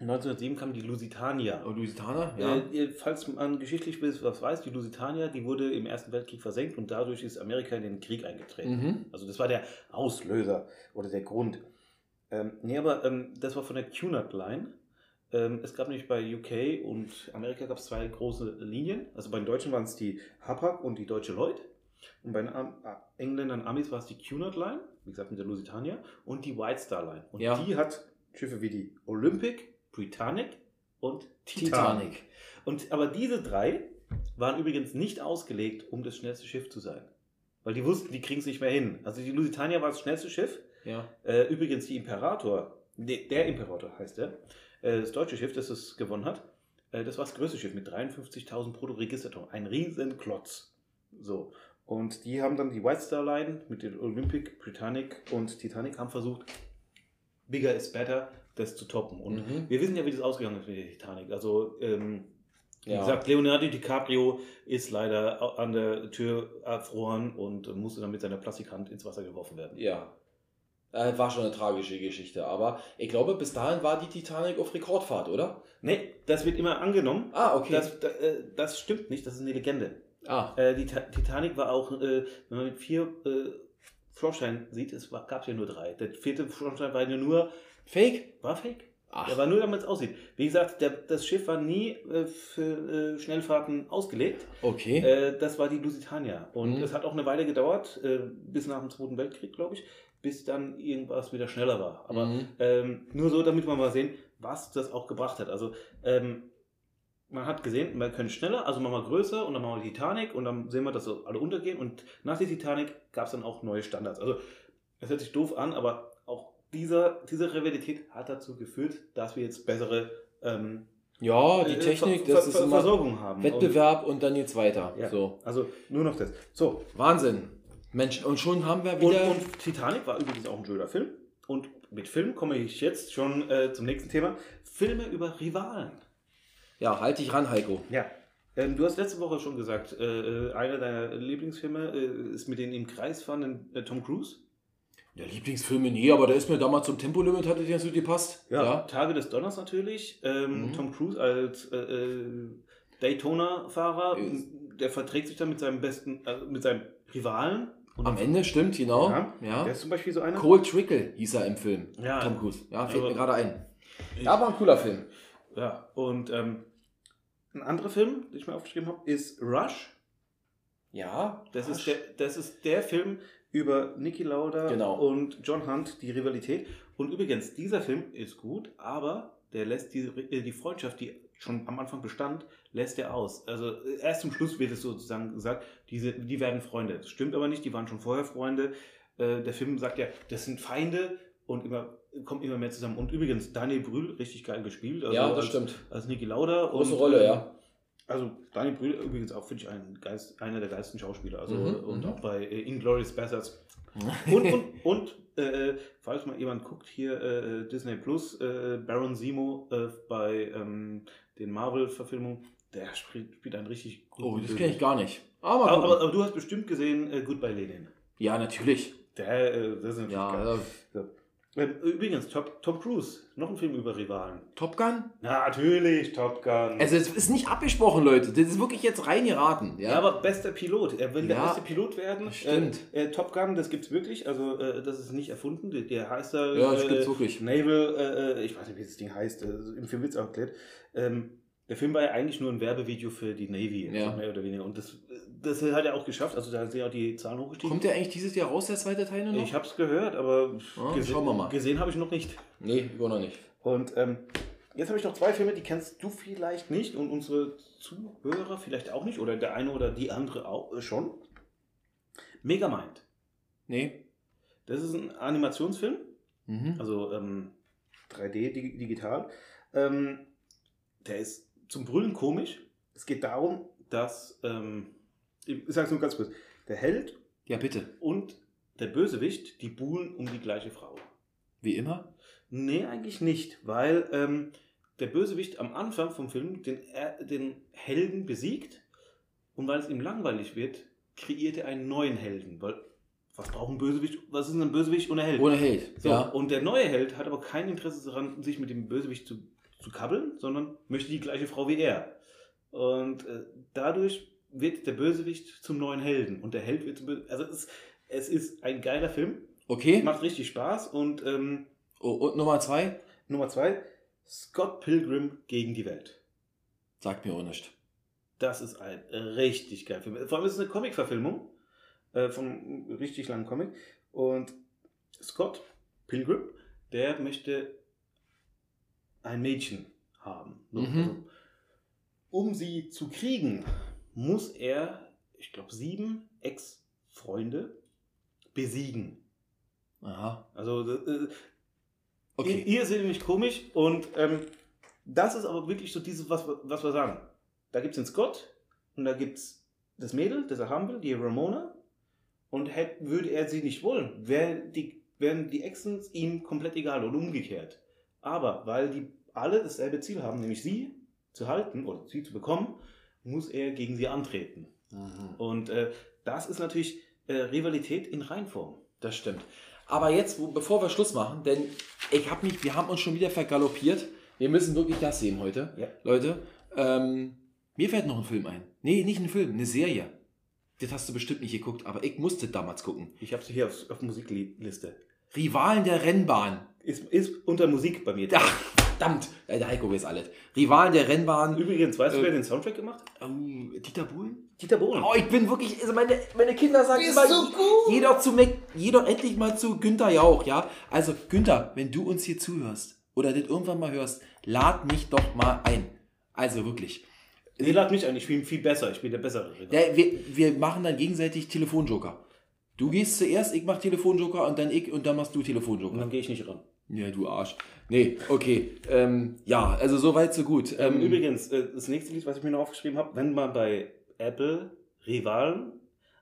1907 kam die Lusitania. Und Lusitana? Ja. Äh, falls man geschichtlich was weiß, die Lusitania, die wurde im Ersten Weltkrieg versenkt und dadurch ist Amerika in den Krieg eingetreten. mhm. Also das war der Auslöser oder der Grund. Ähm, nee, aber ähm, das war von der Cunard Line. Ähm, es gab nämlich bei UK und Amerika gab es zwei große Linien. Also bei den Deutschen waren es die Hapag und die Deutsche Lloyd. Und bei den Engländern Amis war es die Cunard Line, wie gesagt mit der Lusitania, und die White Star Line. Und Ja. die hat Schiffe wie die Olympic, Britannic und Titanic. Titanic. Und, aber diese drei waren übrigens nicht ausgelegt, um das schnellste Schiff zu sein. Weil die wussten, die kriegen es nicht mehr hin. Also die Lusitania war das schnellste Schiff. Ja. Äh, übrigens die Imperator, ne, der Imperator heißt der, äh, das deutsche Schiff, das es gewonnen hat, äh, das war das größte Schiff mit 53.000 Bruttoregistertonnen. Ein riesen Klotz. So. Und die haben dann die White Star Line mit den Olympic, Britannic und Titanic haben versucht, bigger is better, das zu toppen. Und Mhm. wir wissen ja, wie das ausgegangen ist mit der Titanic. Also, ähm, wie Ja. gesagt, Leonardo DiCaprio ist leider an der Tür erfroren und musste dann mit seiner Plastikhand ins Wasser geworfen werden. Ja. Äh, war schon eine tragische Geschichte. Aber ich glaube, bis dahin war die Titanic auf Rekordfahrt, oder? Nee, das wird immer angenommen. Ah, okay. Das, da- äh, das stimmt nicht, das ist eine Legende. ah, Äh, die Ta- Titanic war auch, wenn man mit vier Schornsteinen sieht, es gab ja nur drei. Der vierte Schornstein war ja nur, Fake? war fake. Ach, Der war nur, damit es aussieht. Wie gesagt, der, das Schiff war nie äh, für äh, Schnellfahrten ausgelegt. okay. Äh, das war die Lusitania. Und Mhm. es hat auch eine Weile gedauert, äh, bis nach dem Zweiten Weltkrieg, glaube ich, bis dann irgendwas wieder schneller war. Aber Mhm. ähm, nur so, damit wir mal sehen, was das auch gebracht hat. Also ähm, man hat gesehen, wir können schneller, also machen wir größer und dann machen wir die Titanic und dann sehen wir, dass so alle untergehen. Und nach der Titanic gab es dann auch neue Standards. Also es hört sich doof an, aber dieser, diese Rivalität hat dazu geführt, dass wir jetzt bessere ähm, Ja, die äh, Technik, Ver- das ist immer Versorgung haben. Wettbewerb und dann geht's weiter. Und, ja, So. Also nur noch das. So, Wahnsinn. Mensch, und schon haben wir Und, wieder. und Titanic war übrigens auch ein schöner Film. Und mit Film komme ich jetzt schon äh, zum nächsten Thema. Filme über Rivalen. ja, halt dich ran, Heiko. Ja. Ähm, du hast letzte Woche schon gesagt, äh, äh, einer deiner Lieblingsfilme äh, ist mit den im Kreis fahrenden äh, Tom Cruise. Der Lieblingsfilme, nee, aber der ist mir damals zum Tempolimit, hatte dir so gepasst. Tage des Donners natürlich. Ähm, Mhm. Tom Cruise als äh, äh, Daytona-Fahrer. Ist- Der verträgt sich dann mit seinem besten, äh, mit seinem Rivalen. Und Am Ende stimmt, genau. Ja, Ja. Der ist zum Beispiel so einer. Cole Trickle hieß er im Film. Ja. Tom Cruise. Ja, fällt Aber- mir gerade ein. Ja, war ein cooler Film. Ja, und ähm, ein anderer Film, den ich mir aufgeschrieben habe, ist Rush. Ja, Das ist, der, das ist der Film über Niki Lauda Genau. und John Hunt, die Rivalität. Und übrigens, dieser Film ist gut, aber der lässt die, äh, die Freundschaft, die schon am Anfang bestand, lässt er aus. Also äh, erst zum Schluss wird es sozusagen gesagt, diese, die werden Freunde. Das stimmt aber nicht, die waren schon vorher Freunde. Äh, der Film sagt ja, das sind Feinde und immer, kommen immer mehr zusammen. Und übrigens, Daniel Brühl, richtig geil gespielt. Also ja, das als, stimmt. als Niki Lauda. Große und, Rolle, ähm, ja. Also Daniel Brühl übrigens auch, finde ich, ein Geist, einer der geilsten Schauspieler. Also, Mhm, und mhm. auch bei äh, Inglourious Basterds. [LAUGHS] Und, und, und äh, falls mal jemand guckt, hier äh, Disney Plus, äh, Baron Zemo äh, bei ähm, den Marvel-Verfilmungen, Der spielt, spielt einen richtig guten Oh, das kenne ich gar nicht. Aber, Aber, aber, aber, du hast bestimmt gesehen äh, Goodbye Lenin. ja, natürlich. Der, äh, das ist natürlich Ja, geil. Ähm, Übrigens, Top, Tom Cruise, noch ein Film über Rivalen. Top Gun? Natürlich, Top Gun. Also es ist nicht abgesprochen, Leute. Das ist wirklich jetzt rein geraten. Ja, ja, aber bester Pilot. Er will der Ja, beste Pilot werden. stimmt. Äh, äh, Top Gun, das gibt's wirklich. Also äh, das ist nicht erfunden. Der, der heißt da. Ja, das äh, gibt's wirklich. Naval, äh, ich weiß nicht, wie das Ding heißt. Äh, Im Film wird's auch erklärt. Ähm, der Film war ja eigentlich nur ein Werbevideo für die Navy, Ja. mehr oder weniger. Und das, das hat er auch geschafft. Also da sind ja auch die Zahlen hochgestiegen. Kommt der eigentlich dieses Jahr raus, der zweite Teil noch? ich hab's gehört, aber Ah, gese- schauen wir mal. gesehen habe ich noch nicht. nee, immer noch nicht. Und ähm, jetzt habe ich noch zwei Filme, die kennst du vielleicht nicht und unsere Zuhörer vielleicht auch nicht oder der eine oder die andere auch äh, schon. Megamind. Nee. Das ist ein Animationsfilm, Mhm. also ähm, 3D dig digital. Ähm, der ist zum Brüllen komisch. Es geht darum, dass, ähm, ich sage es nur ganz kurz, der Held Ja, bitte. und der Bösewicht, die buhlen um die gleiche Frau. Wie immer? Nee, eigentlich nicht, weil ähm, der Bösewicht am Anfang vom Film den, den Helden besiegt und weil es ihm langweilig wird, kreiert er einen neuen Helden. Weil, was braucht ein Bösewicht? Was ist ein Bösewicht ohne Held? Ohne Held. So, Ja. Und der neue Held hat aber kein Interesse daran, sich mit dem Bösewicht zu, zu kabbeln, sondern möchte die gleiche Frau wie er. Und äh, dadurch wird der Bösewicht zum neuen Helden und der Held wird zum Bösewicht. Also es, es ist ein geiler Film, Okay. macht richtig Spaß und ähm, Oh, und Nummer zwei? Nummer zwei, Scott Pilgrim gegen die Welt. Sagt mir auch nicht. Das ist ein richtig geiler Film. Vor allem ist es eine Comic-Verfilmung äh, von einem richtig langen Comic. Und Scott Pilgrim, der möchte ein Mädchen haben. Mhm. also, um sie zu kriegen, muss er, ich glaube, sieben Ex-Freunde besiegen. Aha. Also äh, Okay. Ir irrsinnig komisch und ähm, das ist aber wirklich so dieses, was, wir- was wir sagen. Da gibt es den Scott und da gibt es das Mädel, das er haben will, die Ramona. Und hätt, würde er sie nicht wollen, wären die, wären die Exen ihm komplett egal und umgekehrt. Aber weil die alle dasselbe Ziel haben, nämlich sie zu halten oder sie zu bekommen, muss er gegen sie antreten. Mhm. Und äh, das ist natürlich äh, Rivalität in Reinform. Das stimmt. Aber jetzt, wo, bevor wir Schluss machen, denn ich habe mich, wir haben uns schon wieder vergaloppiert. Wir müssen wirklich das sehen heute, Ja. Leute. Ähm, mir fällt noch ein Film ein. Nee, nicht ein Film, eine Serie. Das hast du bestimmt nicht geguckt, aber ich musste damals gucken. Ich habe sie hier auf, auf Musikliste. Rivalen der Rennbahn. Ist, ist unter Musik bei mir. Ach, verdammt. Der Heiko weiß alles. Rivalen der Rennbahn. Übrigens, weißt du, Äh, wer den Soundtrack gemacht hat? Oh, Dieter Bohlen? Dieter Bohlen. Oh, ich bin wirklich, also meine, meine Kinder sagen Ist immer, so gut. jeder zu Mac, jeder endlich mal zu Günther Jauch, ja? Also Günther, wenn du uns hier zuhörst oder das irgendwann mal hörst, lad mich doch mal ein. Also wirklich. Nee, lad mich ein, ich bin viel besser, ich bin der bessere. Der, wir, wir machen dann gegenseitig Telefonjoker. Du gehst zuerst, ich mach Telefonjoker und dann ich und dann machst du Und Telefonjoker. dann gehe ich nicht ran. Ja, du Arsch. Nee, okay. Ähm, ja, also so weit, so gut. Ähm, Ähm, Übrigens, äh, das nächste Lied, was ich mir noch aufgeschrieben habe, wenn man bei Apple Rivalen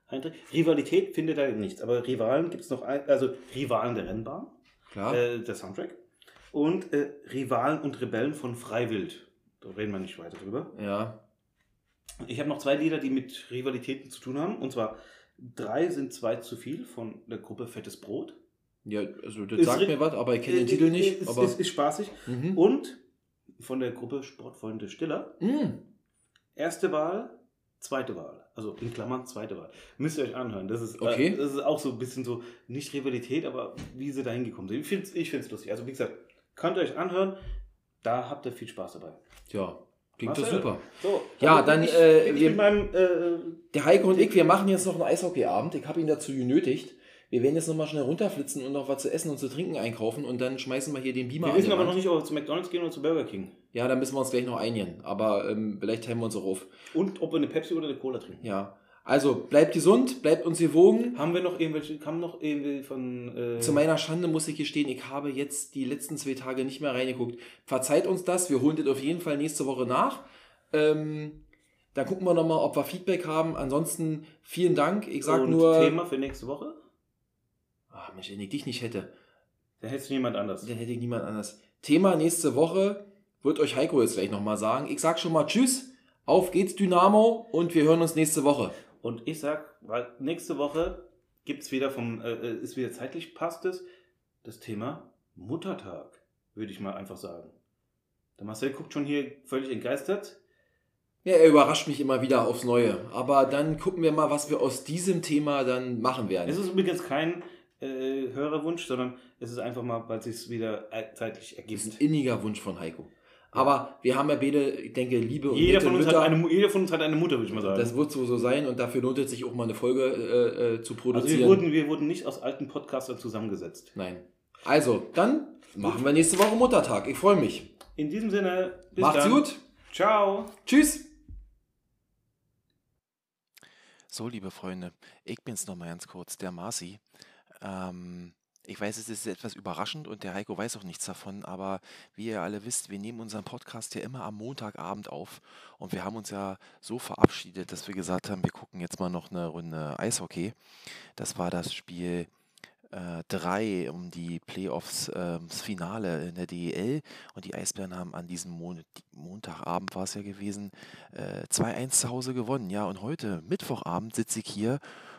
einträgt, Rivalität findet da nichts, aber Rivalen gibt es noch, ein, also Rivalen der Rennbahn, klar. äh, der Soundtrack, und äh, Rivalen und Rebellen von Freiwild. Da reden wir nicht weiter drüber. ja. Ich habe noch zwei Lieder, die mit Rivalitäten zu tun haben. Und zwar drei sind zwei zu viel von der Gruppe Fettes Brot. Ja, also das Ist sagt mir was, aber ich kenne den Äh, Titel nicht. Ist, aber, ist, ist spaßig. mhm. Und von der Gruppe Sportfreunde Stiller. Mm. Erste Wahl, zweite Wahl. Also in Klammern zweite Wahl. Müsst ihr euch anhören. Das ist, Okay. äh, das ist auch so ein bisschen so, nicht Rivalität, aber wie sie da hingekommen sind. Ich finde es ich find's lustig. Also wie gesagt, könnt ihr euch anhören. Da habt ihr viel Spaß dabei. Tja, klingt doch Marcel, super. So, Ja, bin dann, ich, äh, wir- meinem äh, Der Heiko und ich, wir machen jetzt noch einen Eishockeyabend. Ich habe ihn dazu genötigt. Wir werden jetzt nochmal schnell runterflitzen und noch was zu essen und zu trinken einkaufen und dann schmeißen wir hier den Beamer Wir wissen aber noch nicht, ob wir zu McDonalds gehen oder zu Burger King. Ja, dann müssen wir uns gleich noch einigen. Aber ähm, vielleicht teilen wir uns auch auf. Und ob wir eine Pepsi oder eine Cola trinken. Ja. Also, bleibt gesund, bleibt uns gewogen. Haben wir noch irgendwelche, haben noch irgendwie von. Äh, Zu meiner Schande muss ich gestehen, ich habe jetzt die letzten zwei Tage nicht mehr reingeguckt. Verzeiht uns das, wir holen das auf jeden Fall nächste Woche nach. Ähm, dann gucken wir nochmal, ob wir Feedback haben. Ansonsten vielen Dank. Ich sag und nur. Thema für nächste Woche? Ach Mensch, wenn ich dich nicht hätte, Dann hättest du jemand anders. dann hätte ich niemand anders. Thema nächste Woche wird euch Heiko jetzt gleich nochmal sagen. Ich sag schon mal Tschüss. Auf geht's, Dynamo, und wir hören uns nächste Woche. Und ich sag, weil nächste Woche gibt's wieder vom, äh, äh, ist wieder zeitlich passt es, das Thema Muttertag, würde ich mal einfach sagen. Der Marcel guckt schon hier völlig entgeistert. Ja, er überrascht mich immer wieder aufs Neue. Aber dann gucken wir mal, was wir aus diesem Thema dann machen werden. Es ist übrigens kein äh, Hörerwunsch, sondern es ist einfach mal, weil es sich wieder äh, zeitlich ergibt. Das ist ein inniger Wunsch von Heiko. Aber wir haben ja beide, ich denke, Liebe und Jeder nette von, uns Mütter. hat eine, jeder von uns hat eine Mutter, würde ich mal sagen. das wird so, so sein und dafür lohnt es sich auch mal eine Folge äh, äh, zu also produzieren. wir wurden, wir wurden nicht aus alten Podcastern zusammengesetzt. Nein. Also, dann machen wir nächste Woche Muttertag. Ich freue mich. In diesem Sinne, bis Macht's dann. gut. Ciao. Tschüss. So, liebe Freunde, ich bin's nochmal ganz kurz, der Marci. Ähm, ich weiß, es ist etwas überraschend und der Heiko weiß auch nichts davon, aber wie ihr alle wisst, wir nehmen unseren Podcast ja immer am Montagabend auf und wir haben uns ja so verabschiedet, dass wir gesagt haben, wir gucken jetzt mal noch eine Runde Eishockey. Das war das Spiel 3 um die Playoffs, ähm, das Finale in der DEL und die Eisbären haben an diesem Mon Montagabend war es ja gewesen, äh, 2-1 zu Hause gewonnen. Ja, und heute, Mittwochabend, sitze ich hier,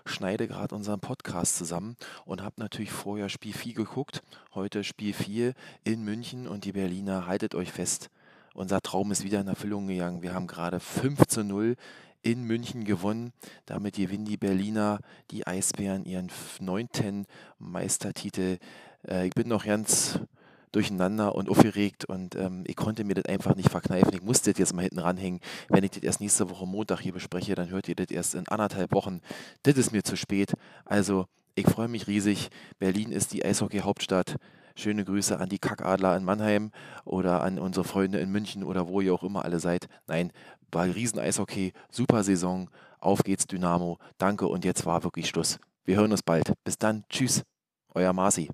schneide gerade unseren Podcast zusammen und habe natürlich vorher Spiel 4 geguckt. Heute Spiel 4 in München und die Berliner, haltet euch fest, unser Traum ist wieder in Erfüllung gegangen. Wir haben gerade 5 zu 0 in München gewonnen. Damit gewinnen die Berliner, die Eisbären, ihren neunten Meistertitel. Äh, ich bin noch ganz durcheinander und aufgeregt und ähm, ich konnte mir das einfach nicht verkneifen. Ich musste das jetzt mal hinten ranhängen. Wenn ich das erst nächste Woche Montag hier bespreche, dann hört ihr das erst in anderthalb Wochen. Das ist mir zu spät. Also, ich freue mich riesig. Berlin ist die Eishockey-Hauptstadt. Schöne Grüße an die Kackadler in Mannheim oder an unsere Freunde in München oder wo ihr auch immer alle seid. Nein, war riesen Eishockey, super Saison. Auf geht's Dynamo. Danke und jetzt war wirklich Schluss. Wir hören uns bald. Bis dann. Tschüss. Euer Marci.